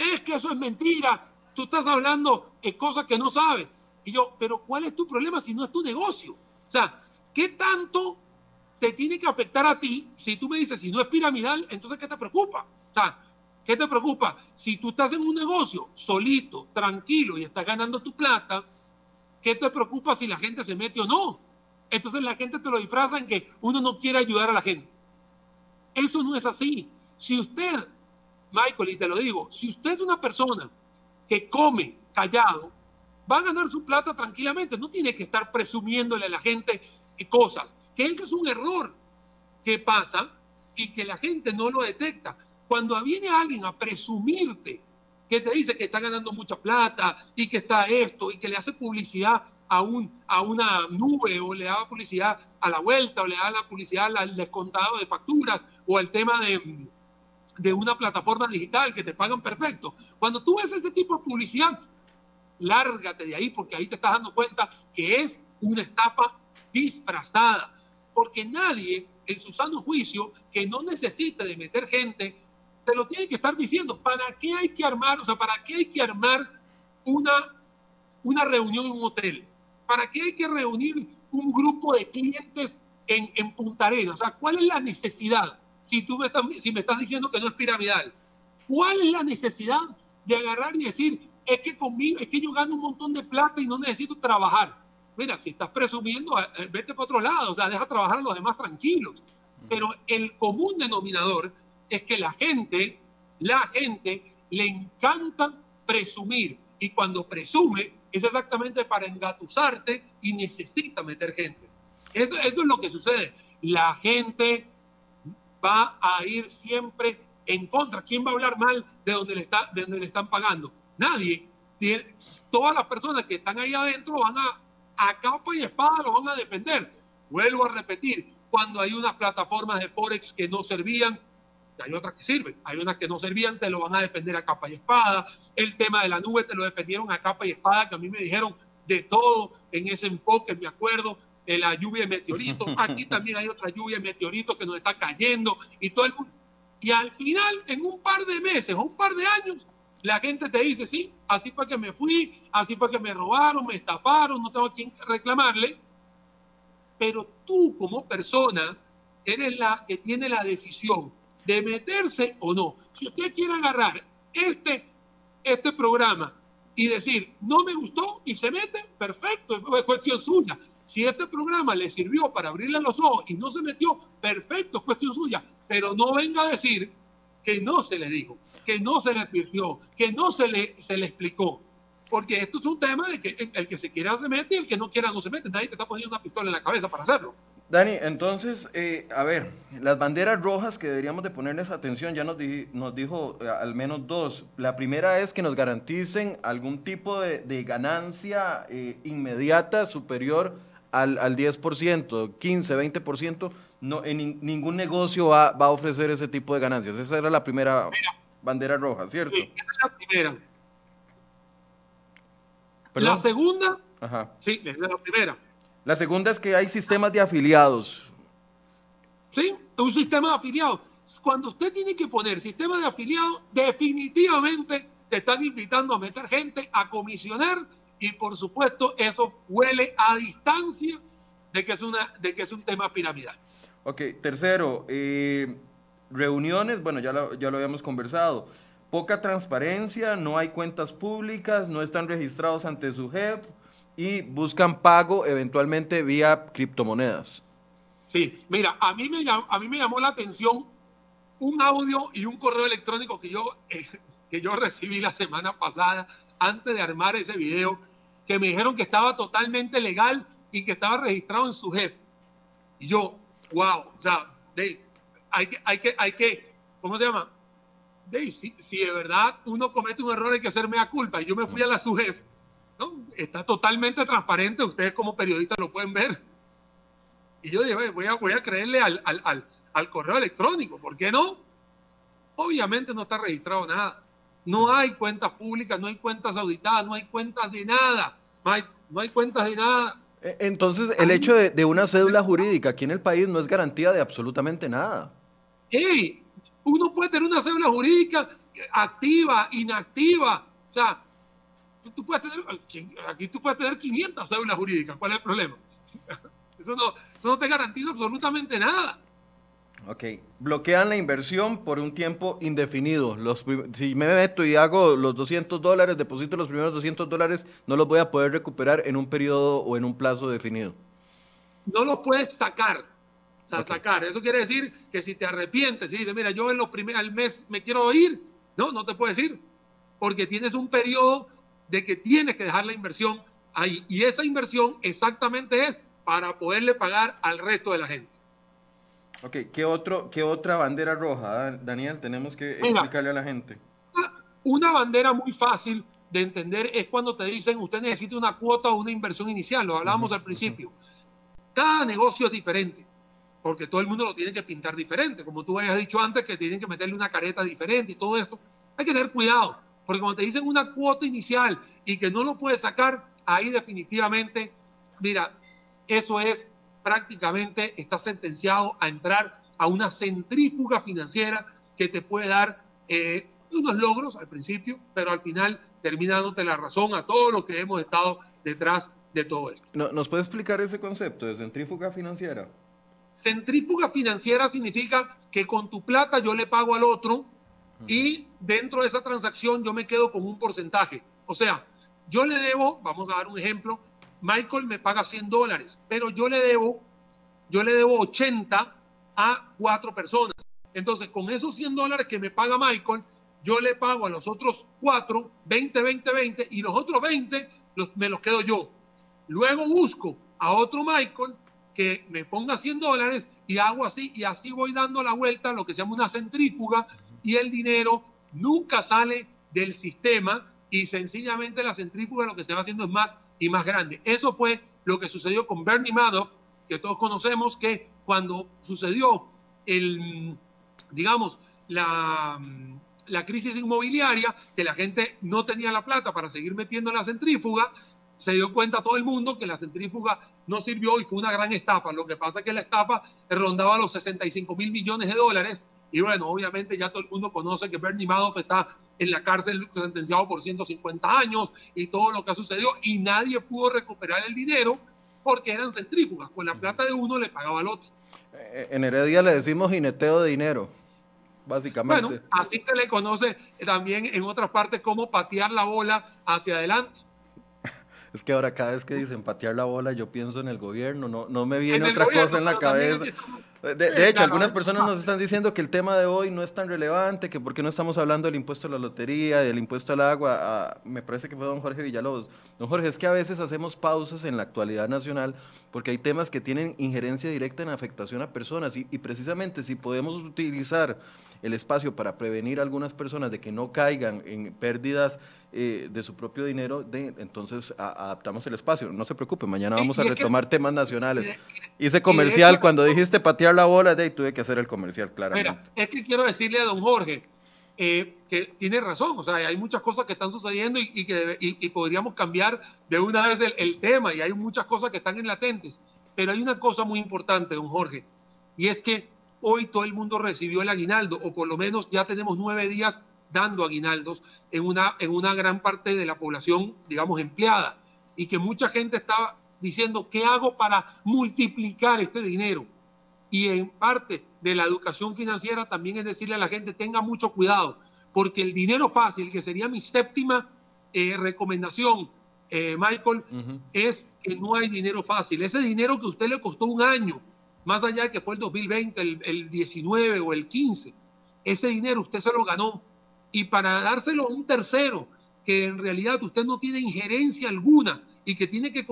Speaker 2: es que eso es mentira, tú estás hablando de cosas que no sabes. Y yo, pero ¿cuál es tu problema si no es tu negocio? O sea, ¿qué tanto te tiene que afectar a ti si tú me dices, si no es piramidal, entonces ¿qué te preocupa? O sea, ¿qué te preocupa? Si tú estás en un negocio solito, tranquilo y estás ganando tu plata, ¿qué te preocupa si la gente se mete o no? Entonces la gente te lo disfraza en que uno no quiere ayudar a la gente. Eso no es así. Si usted Michael, y te lo digo, si usted es una persona que come callado, va a ganar su plata tranquilamente, no tiene que estar presumiéndole a la gente cosas, que ese es un error que pasa y que la gente no lo detecta. Cuando viene alguien a presumirte que te dice que está ganando mucha plata y que está esto y que le hace publicidad a, un, a una nube o le da publicidad a la vuelta o le da la publicidad al descontado de facturas o al tema de de una plataforma digital que te pagan perfecto. Cuando tú ves ese tipo de publicidad, lárgate de ahí porque ahí te estás dando cuenta que es una estafa disfrazada. Porque nadie en su sano juicio que no necesite de meter gente, te lo tiene que estar diciendo. ¿Para qué hay que armar, o sea, para qué hay que armar una, una reunión en un hotel? ¿Para qué hay que reunir un grupo de clientes en, en Punta? O sea, ¿cuál es la necesidad? Si tú me estás, si me estás diciendo que no es piramidal? ¿Cuál es la necesidad de agarrar y decir, es que conmigo, es que yo gano un montón de plata y no necesito trabajar? Mira, si estás presumiendo, eh, eh, vete para otro lado, o sea, deja trabajar a los demás tranquilos. Pero el común denominador es que la gente, la gente le encanta presumir y cuando presume es exactamente para engatusarte y necesita meter gente. Eso, eso es lo que sucede. La gente va a ir siempre en contra. ¿Quién va a hablar mal de donde le, está, de donde le están pagando? Nadie. todas las personas que están ahí adentro van a, a capa y espada, lo van a defender. Vuelvo a repetir, cuando hay unas plataformas de Forex que no servían, hay otras que sirven, hay unas que no servían, te lo van a defender a capa y espada. El tema de la nube te lo defendieron a capa y espada, que a mí me dijeron de todo en ese enfoque, me acuerdo, la lluvia de meteoritos. Aquí también hay otra lluvia de meteoritos que nos está cayendo y todo el mundo. Y al final, en un par de meses o un par de años, la gente te dice, sí, así fue que me fui, así fue que me robaron, me estafaron, no tengo a quién reclamarle. Pero tú como persona eres la que tiene la decisión de meterse o no. Si usted quiere agarrar este, este programa y decir, no me gustó y se mete, perfecto, es cuestión suya. Si este programa le sirvió para abrirle los ojos y no se metió, perfecto, es cuestión suya. Pero no venga a decir que no se le dijo, que no se le advirtió, que no se le, se le explicó. Porque esto es un tema de que el que se quiera se mete y el que no quiera no se mete. Nadie te está poniendo una pistola en la cabeza para hacerlo.
Speaker 1: Dani, entonces, eh, a ver, las banderas rojas que deberíamos de ponerles atención, ya nos, nos dijo eh, al menos dos. La primera es que nos garanticen algún tipo de, ganancia eh, inmediata superior al, al 10%, 15, 20%. No, en ningún negocio va, a ofrecer ese tipo de ganancias. Esa era la primera bandera roja, ¿cierto? Sí,
Speaker 2: la primera. La segunda, Ajá. sí, es la primera
Speaker 1: la segunda es que hay sistemas de afiliados.
Speaker 2: Sí, un sistema de afiliados. Cuando usted tiene que poner sistema de afiliados, definitivamente te están invitando a meter gente, a comisionar y por supuesto eso huele a distancia de que es, una, de que es un tema piramidal.
Speaker 1: Ok, tercero, eh, reuniones, bueno, ya ya lo habíamos conversado. Poca transparencia, no hay cuentas públicas, no están registrados ante su jefe y buscan pago eventualmente vía criptomonedas.
Speaker 2: Sí, mira, a mí me llamó, a mí me llamó la atención un audio y un correo electrónico que yo, eh, que yo recibí la semana pasada antes de armar ese video, que me dijeron que estaba totalmente legal y que estaba registrado en su jefe. Y yo, wow, o sea, hay que, hay que, hay que, ¿cómo se llama? Dave, si, si, de verdad uno comete un error hay que hacerme a culpa. Y yo me fui a la su jefe Está totalmente transparente, ustedes como periodistas lo pueden ver. Y yo dije, voy a, voy a creerle al, al, al, correo electrónico, ¿por qué no? Obviamente no está registrado nada. No hay cuentas públicas, no hay cuentas auditadas, no hay cuentas de nada. No hay, no hay cuentas de nada.
Speaker 1: E, entonces, el hecho de, de, una cédula jurídica aquí en el país no es garantía de absolutamente nada.
Speaker 2: Hey, uno puede tener una cédula jurídica activa, inactiva. O sea, tú puedes tener, aquí tú puedes tener 500 cédulas jurídicas, ¿cuál es el problema? Eso no, eso no te garantiza absolutamente nada.
Speaker 1: Ok, bloquean la inversión por un tiempo indefinido. Los, si me meto y hago los 200 dólares, deposito los primeros 200 dólares, no los voy a poder recuperar en un periodo o en un plazo definido.
Speaker 2: No los puedes sacar. O sea, sacar. Eso quiere decir que si te arrepientes y dices, mira, yo en los primeros, al mes me quiero ir, no, no te puedes ir. Porque tienes un periodo de que tienes que dejar la inversión ahí. Y esa inversión exactamente es para poderle pagar al resto de la gente.
Speaker 1: Ok, ¿qué, otro, qué otra bandera roja, Daniel, tenemos que explicarle a la gente?
Speaker 2: Una, bandera muy fácil de entender es cuando te dicen usted necesita una cuota o una inversión inicial, lo hablábamos al principio. Cada negocio es diferente, porque todo el mundo lo tiene que pintar diferente, como tú habías dicho antes, que tienen que meterle una careta diferente y todo esto. Hay que tener cuidado porque cuando te dicen una cuota inicial y que no lo puedes sacar, ahí definitivamente, mira, eso es prácticamente, está sentenciado a entrar a una centrífuga financiera que te puede dar eh, unos logros al principio, pero al final termina dándote la razón a todo lo que hemos estado detrás de todo esto.
Speaker 1: ¿Nos puede explicar ese concepto de centrífuga financiera?
Speaker 2: Centrífuga financiera significa que con tu plata yo le pago al otro y dentro de esa transacción yo me quedo con un porcentaje. O sea, yo le debo, vamos a dar un ejemplo, Michael me paga 100 dólares, pero yo le debo, yo le debo 80 a cuatro personas. Entonces, con esos 100 dólares que me paga Michael, yo le pago a los otros cuatro 20, 20, 20 y los otros 20 me los quedo yo. Luego busco a otro Michael que me ponga 100 dólares y hago así y así voy dando la vuelta, lo que se llama una centrífuga y el dinero nunca sale del sistema y sencillamente la centrífuga lo que se va haciendo es más y más grande. Eso fue lo que sucedió con Bernie Madoff, que todos conocemos que cuando sucedió el, digamos, la, la crisis inmobiliaria, que la gente no tenía la plata para seguir metiendo en la centrífuga, se dio cuenta todo el mundo que la centrífuga no sirvió y fue una gran estafa. Lo que pasa es que la estafa rondaba los 65 mil millones de dólares. Y bueno, obviamente ya todo el mundo conoce que Bernie Madoff está en la cárcel sentenciado por 150 años y todo lo que ha sucedido y nadie pudo recuperar el dinero porque eran centrífugas. Con la plata de uno le pagaba al otro.
Speaker 1: Eh, en Heredia le decimos jineteo de dinero básicamente.
Speaker 2: Bueno, así se le conoce también en otras partes como patear la bola hacia adelante.
Speaker 1: Es que ahora cada vez que dicen patear la bola, yo pienso en el gobierno, no, no me viene otra cosa en la cabeza. De, hecho, algunas personas nos están diciendo que el tema de hoy no es tan relevante, que porque no estamos hablando del impuesto a la lotería, del impuesto al agua. Me parece que fue don Jorge Villalobos. Don Jorge, es que a veces hacemos pausas en la actualidad nacional porque hay temas que tienen injerencia directa en afectación a personas y, y precisamente si podemos utilizar el espacio para prevenir a algunas personas de que no caigan en pérdidas eh, de su propio dinero, de, entonces adaptamos el espacio. No se preocupe, mañana vamos a retomar temas nacionales. Hice comercial, cuando dijiste patear la bola, de ahí tuve que hacer el comercial, claramente. Mira,
Speaker 2: es que quiero decirle a don Jorge eh, que tiene razón, o sea, hay muchas cosas que están sucediendo y, que y, podríamos cambiar de una vez el, el tema y hay muchas cosas que están en latentes. Pero hay una cosa muy importante, don Jorge, y es que hoy todo el mundo recibió el aguinaldo, o por lo menos ya tenemos nueve días dando aguinaldos en una, en una gran parte de la población, digamos, empleada, y que mucha gente estaba diciendo, ¿qué hago para multiplicar este dinero? Y en parte de la educación financiera también es decirle a la gente, tenga mucho cuidado, porque el dinero fácil, que sería mi séptima eh, recomendación, eh, Michael, es que no hay dinero fácil. Ese dinero que a usted le costó un año, más allá de que fue el 2020, el, 19 o el 15, ese dinero usted se lo ganó. Y para dárselo a un tercero, que en realidad usted no tiene injerencia alguna y que tiene que,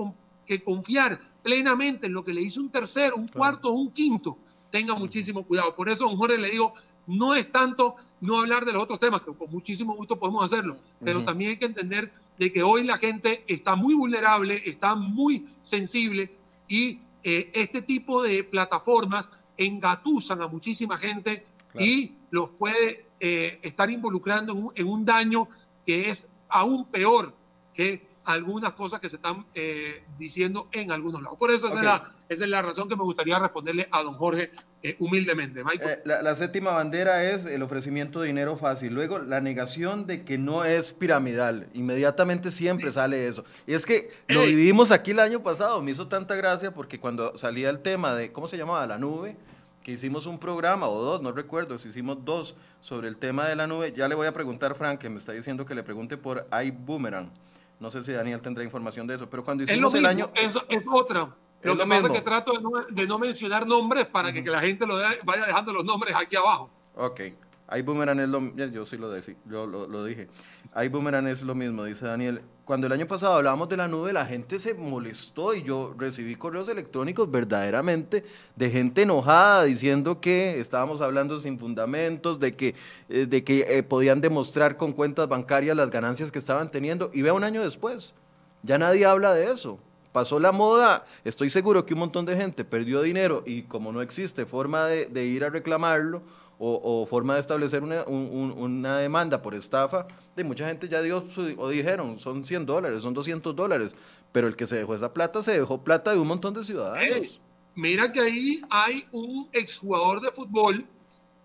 Speaker 2: que confiar plenamente en lo que le hizo un tercero, un cuarto o un quinto, tenga muchísimo cuidado. Por eso, don Jorge, le digo, no es tanto no hablar de los otros temas, que con muchísimo gusto podemos hacerlo, pero también hay que entender de que hoy la gente está muy vulnerable, está muy sensible y eh, este tipo de plataformas engatusan a muchísima gente y los puede eh, estar involucrando en un, daño que es aún peor que algunas cosas que se están eh, diciendo en algunos lados. Por eso esa, es la, esa, es la, razón que me gustaría responderle a don Jorge eh, humildemente.
Speaker 1: Eh, la, séptima bandera es el ofrecimiento de dinero fácil. Luego, la negación de que no es piramidal. Inmediatamente siempre sale eso. Y es que lo vivimos aquí el año pasado. Me hizo tanta gracia porque cuando salía el tema de, ¿cómo se llamaba? La nube que hicimos un programa o dos, no recuerdo si hicimos dos sobre el tema de la nube. Ya le voy a preguntar, Frank, que me está diciendo que le pregunte por iBoomerang. No sé si Daniel tendrá información de eso, pero cuando hicimos el año...
Speaker 2: Eso es otra. Lo, que pasa es que trato de no, mencionar nombres para que, la gente lo vaya dejando los nombres aquí abajo.
Speaker 1: Ok boomerang es lo yo sí lo, yo lo, lo dije. boomerang es lo mismo, dice Daniel. Cuando el año pasado hablábamos de la nube, la gente se molestó y yo recibí correos electrónicos verdaderamente de gente enojada diciendo que estábamos hablando sin fundamentos, de que, eh, de que eh, podían demostrar con cuentas bancarias las ganancias que estaban teniendo. Y vea un año después, ya nadie habla de eso pasó la moda, estoy seguro que un montón de gente perdió dinero y como no existe forma de ir a reclamarlo, o, forma de establecer una, una, demanda por estafa, de mucha gente ya dio o dijeron, son 100 dólares, son 200 dólares, pero el que se dejó esa plata se dejó plata de un montón de ciudadanos.
Speaker 2: mira que ahí hay un exjugador de fútbol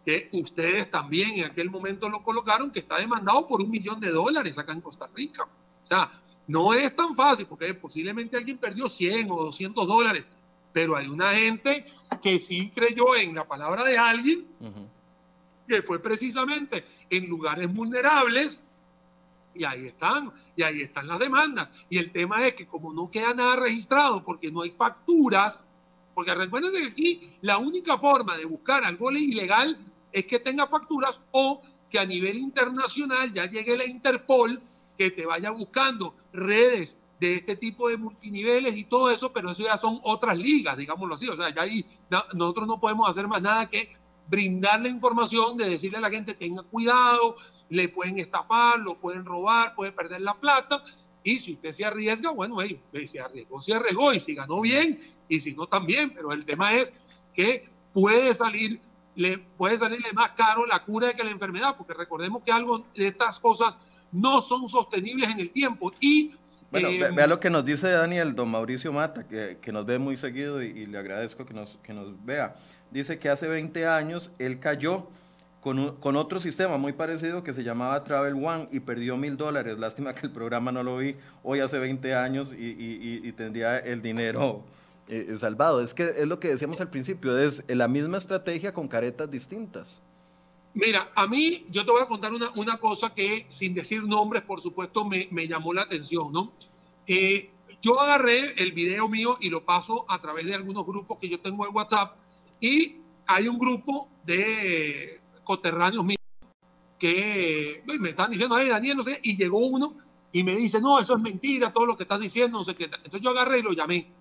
Speaker 2: que ustedes también en aquel momento lo colocaron, que está demandado por un millón de dólares acá en Costa Rica. O sea, no es tan fácil, porque posiblemente alguien perdió 100 o 200 dólares, pero hay una gente que sí creyó en la palabra de alguien, que fue precisamente en lugares vulnerables, y ahí están, y ahí están las demandas. Y el tema es que como no queda nada registrado porque no hay facturas, porque recuerden que aquí la única forma de buscar algo ilegal es que tenga facturas o que a nivel internacional ya llegue la Interpol, que te vaya buscando redes de este tipo de multiniveles y todo eso, pero eso ya son otras ligas, digámoslo así. O sea, ya ahí nosotros no podemos hacer más nada que brindarle información de decirle a la gente tenga cuidado, le pueden estafar, lo pueden robar, puede perder la plata. Y si usted se arriesga, bueno, hey, se arriesgó, se arriesgó y si ganó bien y si no también. Pero el tema es que puede salir, le puede salirle más caro la cura que la enfermedad, porque recordemos que algo de estas cosas no son sostenibles en el tiempo y
Speaker 1: bueno, vea lo que nos dice Daniel, don Mauricio Mata, que, que nos ve muy seguido y, le agradezco que nos, que nos vea. Dice que hace 20 años él cayó con, con, otro sistema muy parecido que se llamaba Travel One y perdió mil dólares. Lástima que el programa no lo vi hoy hace 20 años y, y, y tendría el dinero eh, salvado. Es que es lo que decíamos al principio, es la misma estrategia con caretas distintas.
Speaker 2: Mira, a mí yo te voy a contar una, una cosa que sin decir nombres, por supuesto, me, me llamó la atención, ¿no? Eh, yo agarré el video mío y lo paso a través de algunos grupos que yo tengo en WhatsApp y hay un grupo de coterráneos míos que me están diciendo, ay Daniel, no sé, y llegó uno y me dice, no, eso es mentira, todo lo que estás diciendo, no sé qué. Entonces yo agarré y lo llamé,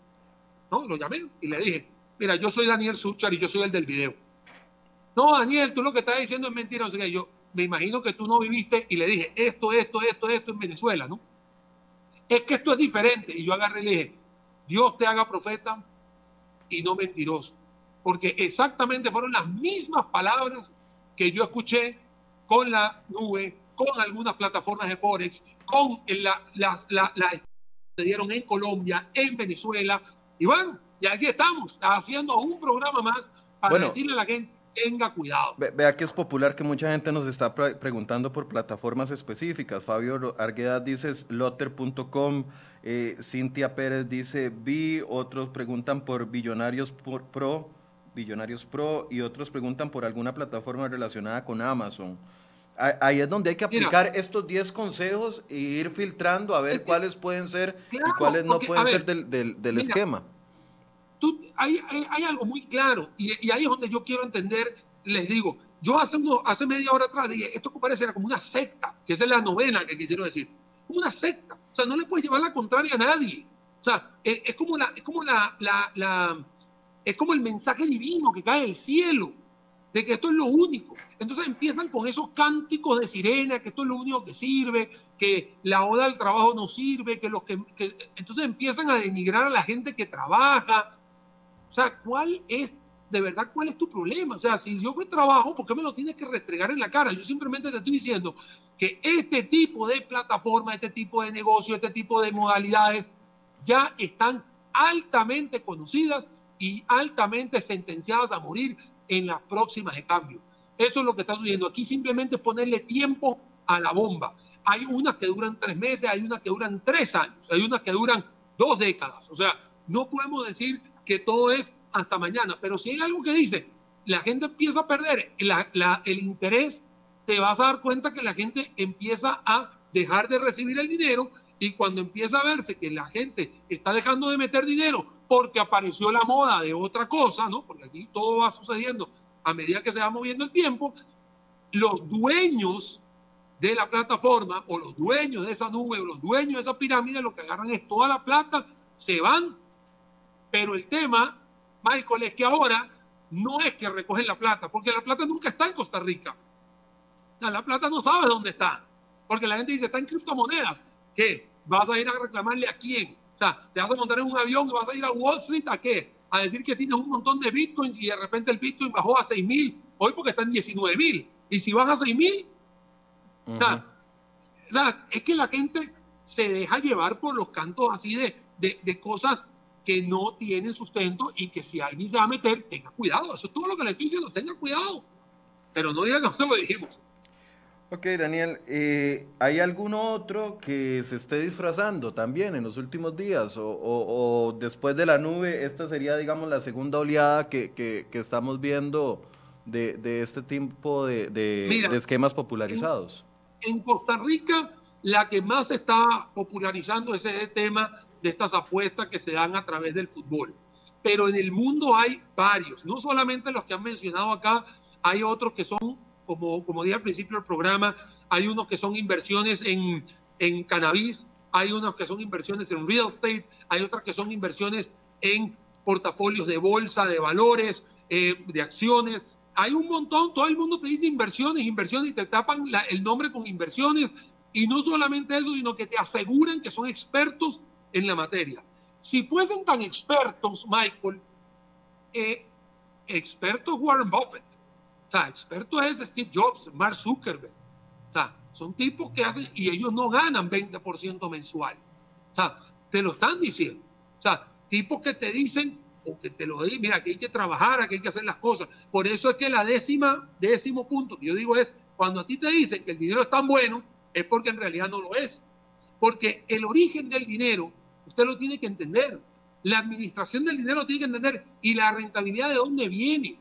Speaker 2: ¿no? Lo llamé y le dije, mira, yo soy Daniel Suchar y yo soy el del video no, Daniel, tú lo que estás diciendo es mentira. O sea, yo me imagino que tú no viviste y le dije esto, esto, esto, esto en Venezuela, ¿no? Es que esto es diferente. Y yo agarré y le dije, Dios te haga profeta y no mentiroso. Porque exactamente fueron las mismas palabras que yo escuché con la nube, con algunas plataformas de Forex, con la, las la, que se dieron en Colombia, en Venezuela. Y bueno, y aquí estamos haciendo un programa más para decirle a la gente tenga cuidado.
Speaker 1: vea que es popular que mucha gente nos está preguntando por plataformas específicas. Fabio Argueda dice lotter.com, eh, Cintia Pérez dice vi, otros preguntan por Billonarios Pro, Billonarios Pro y otros preguntan por alguna plataforma relacionada con Amazon. Ahí es donde hay que aplicar estos 10 consejos e ir filtrando a ver cuáles pueden ser y cuáles no pueden ser del, del, esquema
Speaker 2: hay, algo muy claro y, ahí es donde yo quiero entender, les digo, yo hace, uno, hace media hora atrás dije, esto que parece como una secta, que esa es la novena que quisiera decir, como una secta, o sea, no le puedes llevar la contraria a nadie, o sea, es, como, la, es, como la, la, es como el mensaje divino que cae del cielo, de que esto es lo único. Entonces empiezan con esos cánticos de sirena, que esto es lo único que sirve, que la oda al trabajo no sirve, que los que, que, entonces empiezan a denigrar a la gente que trabaja, o sea, ¿cuál es, de verdad, cuál es tu problema? O sea, si yo trabajo, ¿por qué me lo tienes que restregar en la cara? Yo simplemente te estoy diciendo que este tipo de plataforma, este tipo de negocio, este tipo de modalidades ya están altamente conocidas y altamente sentenciadas a morir en las próximas de cambio. Eso es lo que está sucediendo. Aquí simplemente ponerle tiempo a la bomba. Hay unas que duran tres meses, hay unas que duran tres años, hay unas que duran dos décadas. O sea, no podemos decir que todo es hasta mañana. Pero si hay algo que dice, la gente empieza a perder el interés, te vas a dar cuenta que la gente empieza a dejar de recibir el dinero y cuando empieza a verse que la gente está dejando de meter dinero porque apareció la moda de otra cosa, ¿no? Porque aquí todo va sucediendo a medida que se va moviendo el tiempo, los dueños de la plataforma o los dueños de esa nube o los dueños de esa pirámide lo que agarran es toda la plata, se van pero el tema, Michael, es que ahora no es que recogen la plata, porque la plata nunca está en Costa Rica. La plata no sabe dónde está, porque la gente dice, está en criptomonedas. ¿Qué? ¿Vas a ir a reclamarle a quién? O sea, te vas a montar en un avión y vas a ir a Wall Street a qué? A decir que tienes un montón de bitcoins y de repente el bitcoin bajó a 6 mil, hoy porque está en 19 mil. Y si baja a 6 mil, o, sea, es que la gente se deja llevar por los cantos así de, de, de cosas que no tienen sustento y que si alguien se va a meter, tenga cuidado. Eso es todo lo que le estoy diciendo, tenga cuidado. Pero no digan que nosotros lo dijimos.
Speaker 1: Ok, Daniel, eh, ¿hay algún otro que se esté disfrazando también en los últimos días? O, después de la nube, esta sería, digamos, la segunda oleada que, que, estamos viendo de, de, este tipo de, de, esquemas popularizados.
Speaker 2: En, Costa Rica, la que más se está popularizando es el tema de estas apuestas que se dan a través del fútbol. Pero en el mundo hay varios, no solamente los que han mencionado acá, hay otros que son como, como dije al principio del programa, hay unos que son inversiones en, en cannabis, hay unos que son inversiones en real estate, hay otras que son inversiones en portafolios de bolsa, de valores, eh, de acciones. Hay un montón, todo el mundo te dice inversiones, inversiones y te tapan el nombre con inversiones. Y no solamente eso, sino que te aseguran que son expertos en la materia. Si fuesen tan expertos, Michael, eh, expertos Warren Buffett, sea, experto es Steve Jobs, Mark Zuckerberg. O sea, son tipos que hacen y ellos no ganan 20% mensual. O sea, te lo están diciendo. O sea, tipos que te dicen o que te lo dicen, mira, que hay que trabajar, que hay que hacer las cosas. Por eso es que la décima, décimo punto que yo digo es, cuando a ti te dicen que el dinero es tan bueno, es porque en realidad no lo es. Porque el origen del dinero, usted lo tiene que entender. La administración del dinero tiene que entender y la rentabilidad de dónde viene.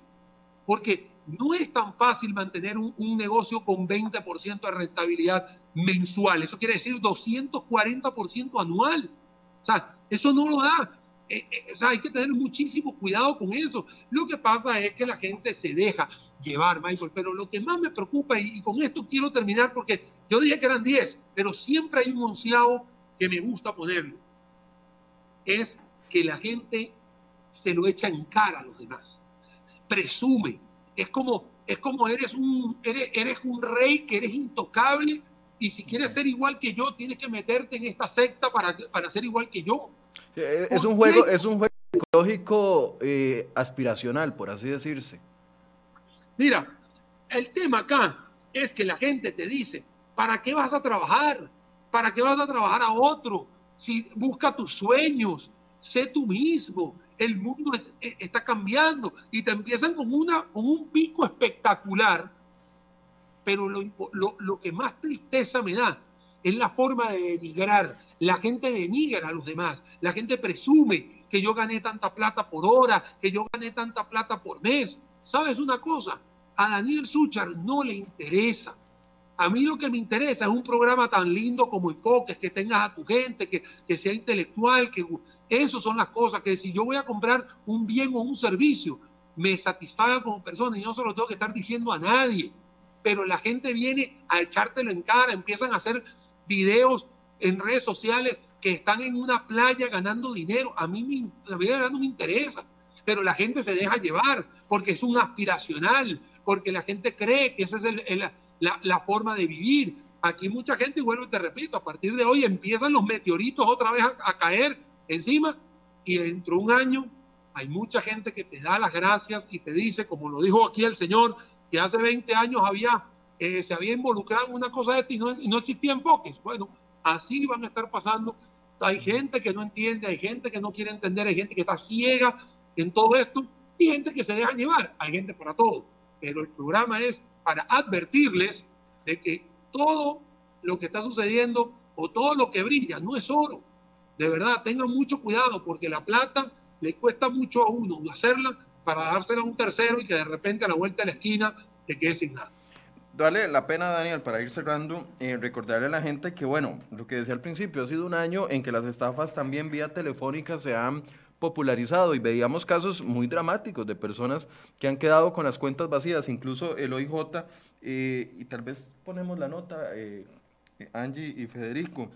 Speaker 2: Porque no es tan fácil mantener un, negocio con 20% de rentabilidad mensual. Eso quiere decir 240% anual. O sea, eso no lo da. Eh, eh, o sea, hay que tener muchísimo cuidado con eso. Lo que pasa es que la gente se deja llevar, Michael. Pero lo que más me preocupa, y, con esto quiero terminar, porque yo dije que eran 10, pero siempre hay un onceavo que me gusta ponerlo. Es que la gente se lo echa en cara a los demás. Presume, es como, es como eres, un, eres, eres un rey que eres intocable y si quieres ser igual que yo, tienes que meterte en esta secta para, para ser igual que yo.
Speaker 1: es, un juego, es un juego psicológico eh, aspiracional, por así decirse.
Speaker 2: Mira, el tema acá es que la gente te dice, ¿para qué vas a trabajar? ¿Para qué vas a trabajar a otro? Si busca tus sueños, sé tú mismo, el mundo e, está cambiando y te empiezan con, una, un pico espectacular, pero lo, lo, que más tristeza me da es la forma de denigrar. La gente denigra a los demás, la gente presume que yo gané tanta plata por hora, que yo gané tanta plata por mes. ¿Sabes una cosa? A Daniel Suchar no le interesa a mí lo que me interesa es un programa tan lindo como Enfoques, que tengas a tu gente, que, que sea intelectual, que eso son las cosas, que si yo voy a comprar un bien o un servicio, me satisfaga como persona y no se lo tengo que estar diciendo a nadie. Pero la gente viene a echártelo en cara, empiezan a hacer videos en redes sociales que están en una playa ganando dinero. A mí me, vida no me interesa, pero la gente se deja llevar porque es un aspiracional, porque la gente cree que ese es el la, forma de vivir. Aquí mucha gente, y vuelvo y te repito, a partir de hoy empiezan los meteoritos otra vez a, caer encima y dentro de un año hay mucha gente que te da las gracias y te dice, como lo dijo aquí el señor, que hace 20 años había, eh, se había involucrado en una cosa de esta y no, y no existía enfoques. Bueno, así van a estar pasando. Hay gente que no entiende, hay gente que no quiere entender, hay gente que está ciega en todo esto y gente que se deja llevar. Hay gente para todo. Pero el programa es para advertirles de que todo lo que está sucediendo o todo lo que brilla no es oro. De verdad, tengan mucho cuidado porque la plata le cuesta mucho a uno hacerla para dársela a un tercero y que de repente a la vuelta de la esquina te quede sin nada.
Speaker 1: Vale la pena, Daniel, para ir cerrando, eh, recordarle a la gente que, bueno, lo que decía al principio, ha sido un año en que las estafas también vía telefónica se han popularizado y veíamos casos muy dramáticos de personas que han quedado con las cuentas vacías, incluso el OIJ, eh, y tal vez ponemos la nota, eh, Angie y Federico,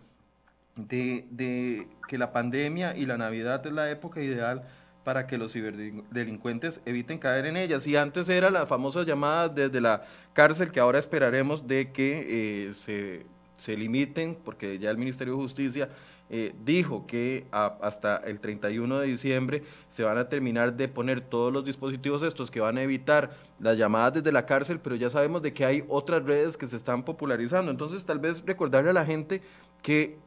Speaker 1: de, de, que la pandemia y la Navidad es la época ideal para que los ciberdelincuentes eviten caer en ellas. Y antes era la famosa llamada desde la cárcel que ahora esperaremos de que eh, se, se limiten, porque ya el Ministerio de Justicia eh, dijo que hasta el 31 de diciembre se van a terminar de poner todos los dispositivos estos que van a evitar las llamadas desde la cárcel, pero ya sabemos de que hay otras redes que se están popularizando. Entonces, tal vez recordarle a la gente que,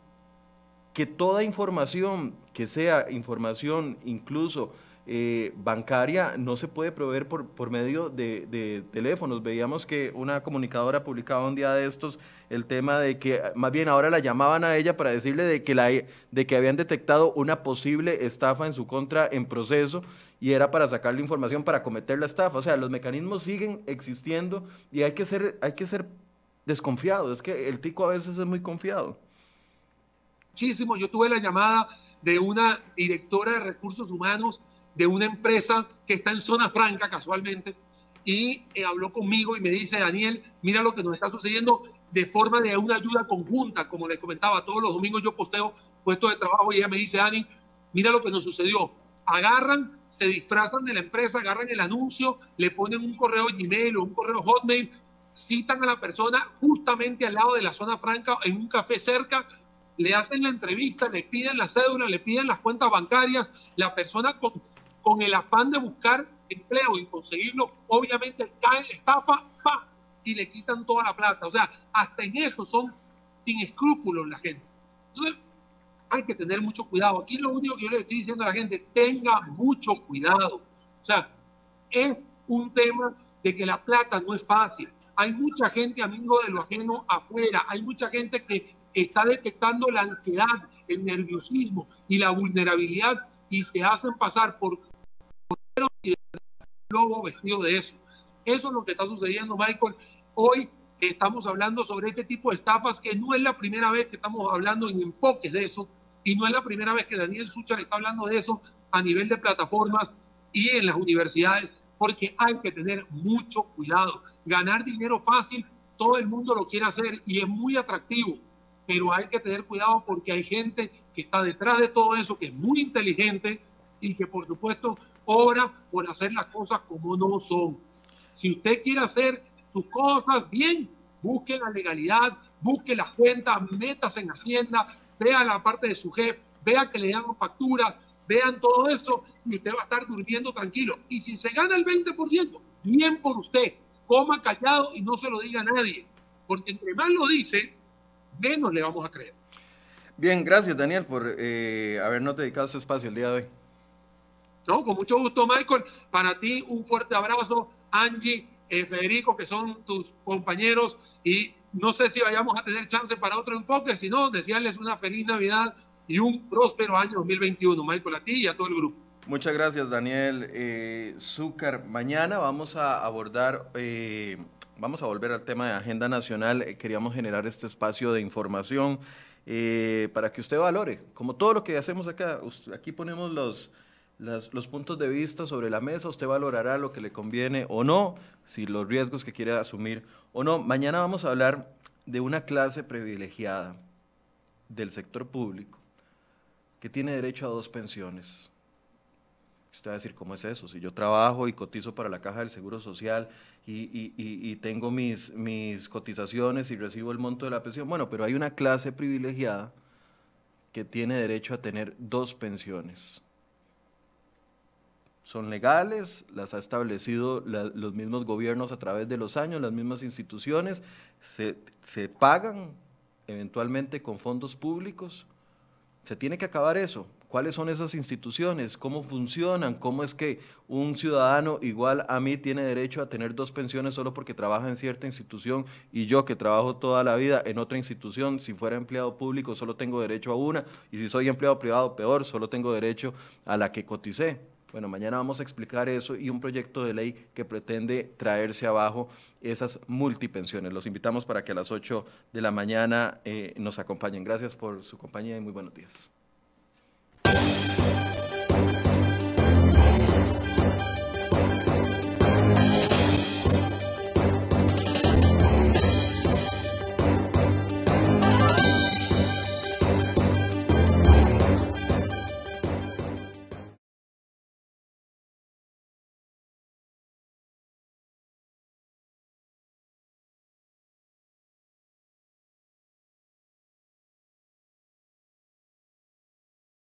Speaker 1: que toda información que sea información incluso eh, bancaria no se puede proveer por, por medio de, teléfonos. Veíamos que una comunicadora publicaba un día de estos el tema de que más bien ahora la llamaban a ella para decirle de que, la, de que habían detectado una posible estafa en su contra en proceso y era para sacarle información para cometer la estafa. O sea, los mecanismos siguen existiendo y hay que ser, hay que ser desconfiado. Es que el tico a veces es muy confiado.
Speaker 2: Muchísimo. Yo tuve la llamada de una directora de recursos humanos de una empresa que está en zona franca casualmente y eh, habló conmigo y me dice, Daniel, mira lo que nos está sucediendo de forma de una ayuda conjunta, como les comentaba, todos los domingos yo posteo puestos de trabajo y ella me dice, Dani, mira lo que nos sucedió. Agarran, se disfrazan de la empresa, agarran el anuncio, le ponen un correo Gmail o un correo Hotmail, citan a la persona justamente al lado de la zona franca en un café cerca, le hacen la entrevista, le piden la cédula, le piden las cuentas bancarias, la persona con, con el afán de buscar empleo y conseguirlo, obviamente cae, estafa, pa, y le quitan toda la plata. O sea, hasta en eso son sin escrúpulos la gente. Entonces, hay que tener mucho cuidado. Aquí lo único que yo le estoy diciendo a la gente, tenga mucho cuidado. O sea, es un tema de que la plata no es fácil. Hay mucha gente amigo de lo ajeno afuera. Hay mucha gente que está detectando la ansiedad, el nerviosismo y la vulnerabilidad y se hacen pasar por lobo vestido de eso. Eso es lo que está sucediendo, Michael. Hoy estamos hablando sobre este tipo de estafas, que no es la primera vez que estamos hablando en enfoques de eso, y no es la primera vez que Daniel Suchar está hablando de eso a nivel de plataformas y en las universidades, porque hay que tener mucho cuidado. Ganar dinero fácil, todo el mundo lo quiere hacer y es muy atractivo, pero hay que tener cuidado porque hay gente que está detrás de todo eso, que es muy inteligente y que por supuesto obra por hacer las cosas como no son. Si usted quiere hacer sus cosas bien, busque la legalidad, busque las cuentas, metas en Hacienda, vea la parte de su jefe, vea que le dan facturas, vean todo eso y usted va a estar durmiendo tranquilo. Y si se gana el 20%, bien por usted, coma callado y no se lo diga a nadie, porque entre más lo dice, menos le vamos a creer.
Speaker 1: Bien, gracias Daniel por eh, habernos dedicado este espacio el día de hoy.
Speaker 2: No, con mucho gusto, Michael. Para ti, un fuerte abrazo, Angie, eh, Federico, que son tus compañeros. Y no sé si vayamos a tener chance para otro enfoque, si no, desearles una feliz Navidad y un próspero año 2021, Michael, a ti y a todo el grupo.
Speaker 1: Muchas gracias, Daniel. Eh, Zúcar, mañana vamos a abordar, eh, vamos a volver al tema de agenda nacional. Eh, queríamos generar este espacio de información para que usted valore, como todo lo que hacemos acá. Aquí ponemos los los puntos de vista sobre la mesa, usted valorará lo que le conviene o no, si los riesgos que quiere asumir o no. Mañana vamos a hablar de una clase privilegiada del sector público que tiene derecho a dos pensiones. Usted va a decir, ¿cómo es eso? Si yo trabajo y cotizo para la caja del Seguro Social y, y, tengo mis, mis cotizaciones y recibo el monto de la pensión, bueno, pero hay una clase privilegiada que tiene derecho a tener dos pensiones son legales, las ha establecido los mismos gobiernos a través de los años, las mismas instituciones, se, se pagan eventualmente con fondos públicos. Se tiene que acabar eso. ¿Cuáles son esas instituciones? ¿Cómo funcionan? ¿Cómo es que un ciudadano igual a mí tiene derecho a tener dos pensiones solo porque trabaja en cierta institución y yo que trabajo toda la vida en otra institución, si fuera empleado público solo tengo derecho a una y si soy empleado privado peor, solo tengo derecho a la que coticé? Bueno, mañana vamos a explicar eso y un proyecto de ley que pretende traerse abajo esas multipensiones. Los invitamos para que a las 8 de la mañana eh, nos acompañen. Gracias por su compañía y muy buenos días.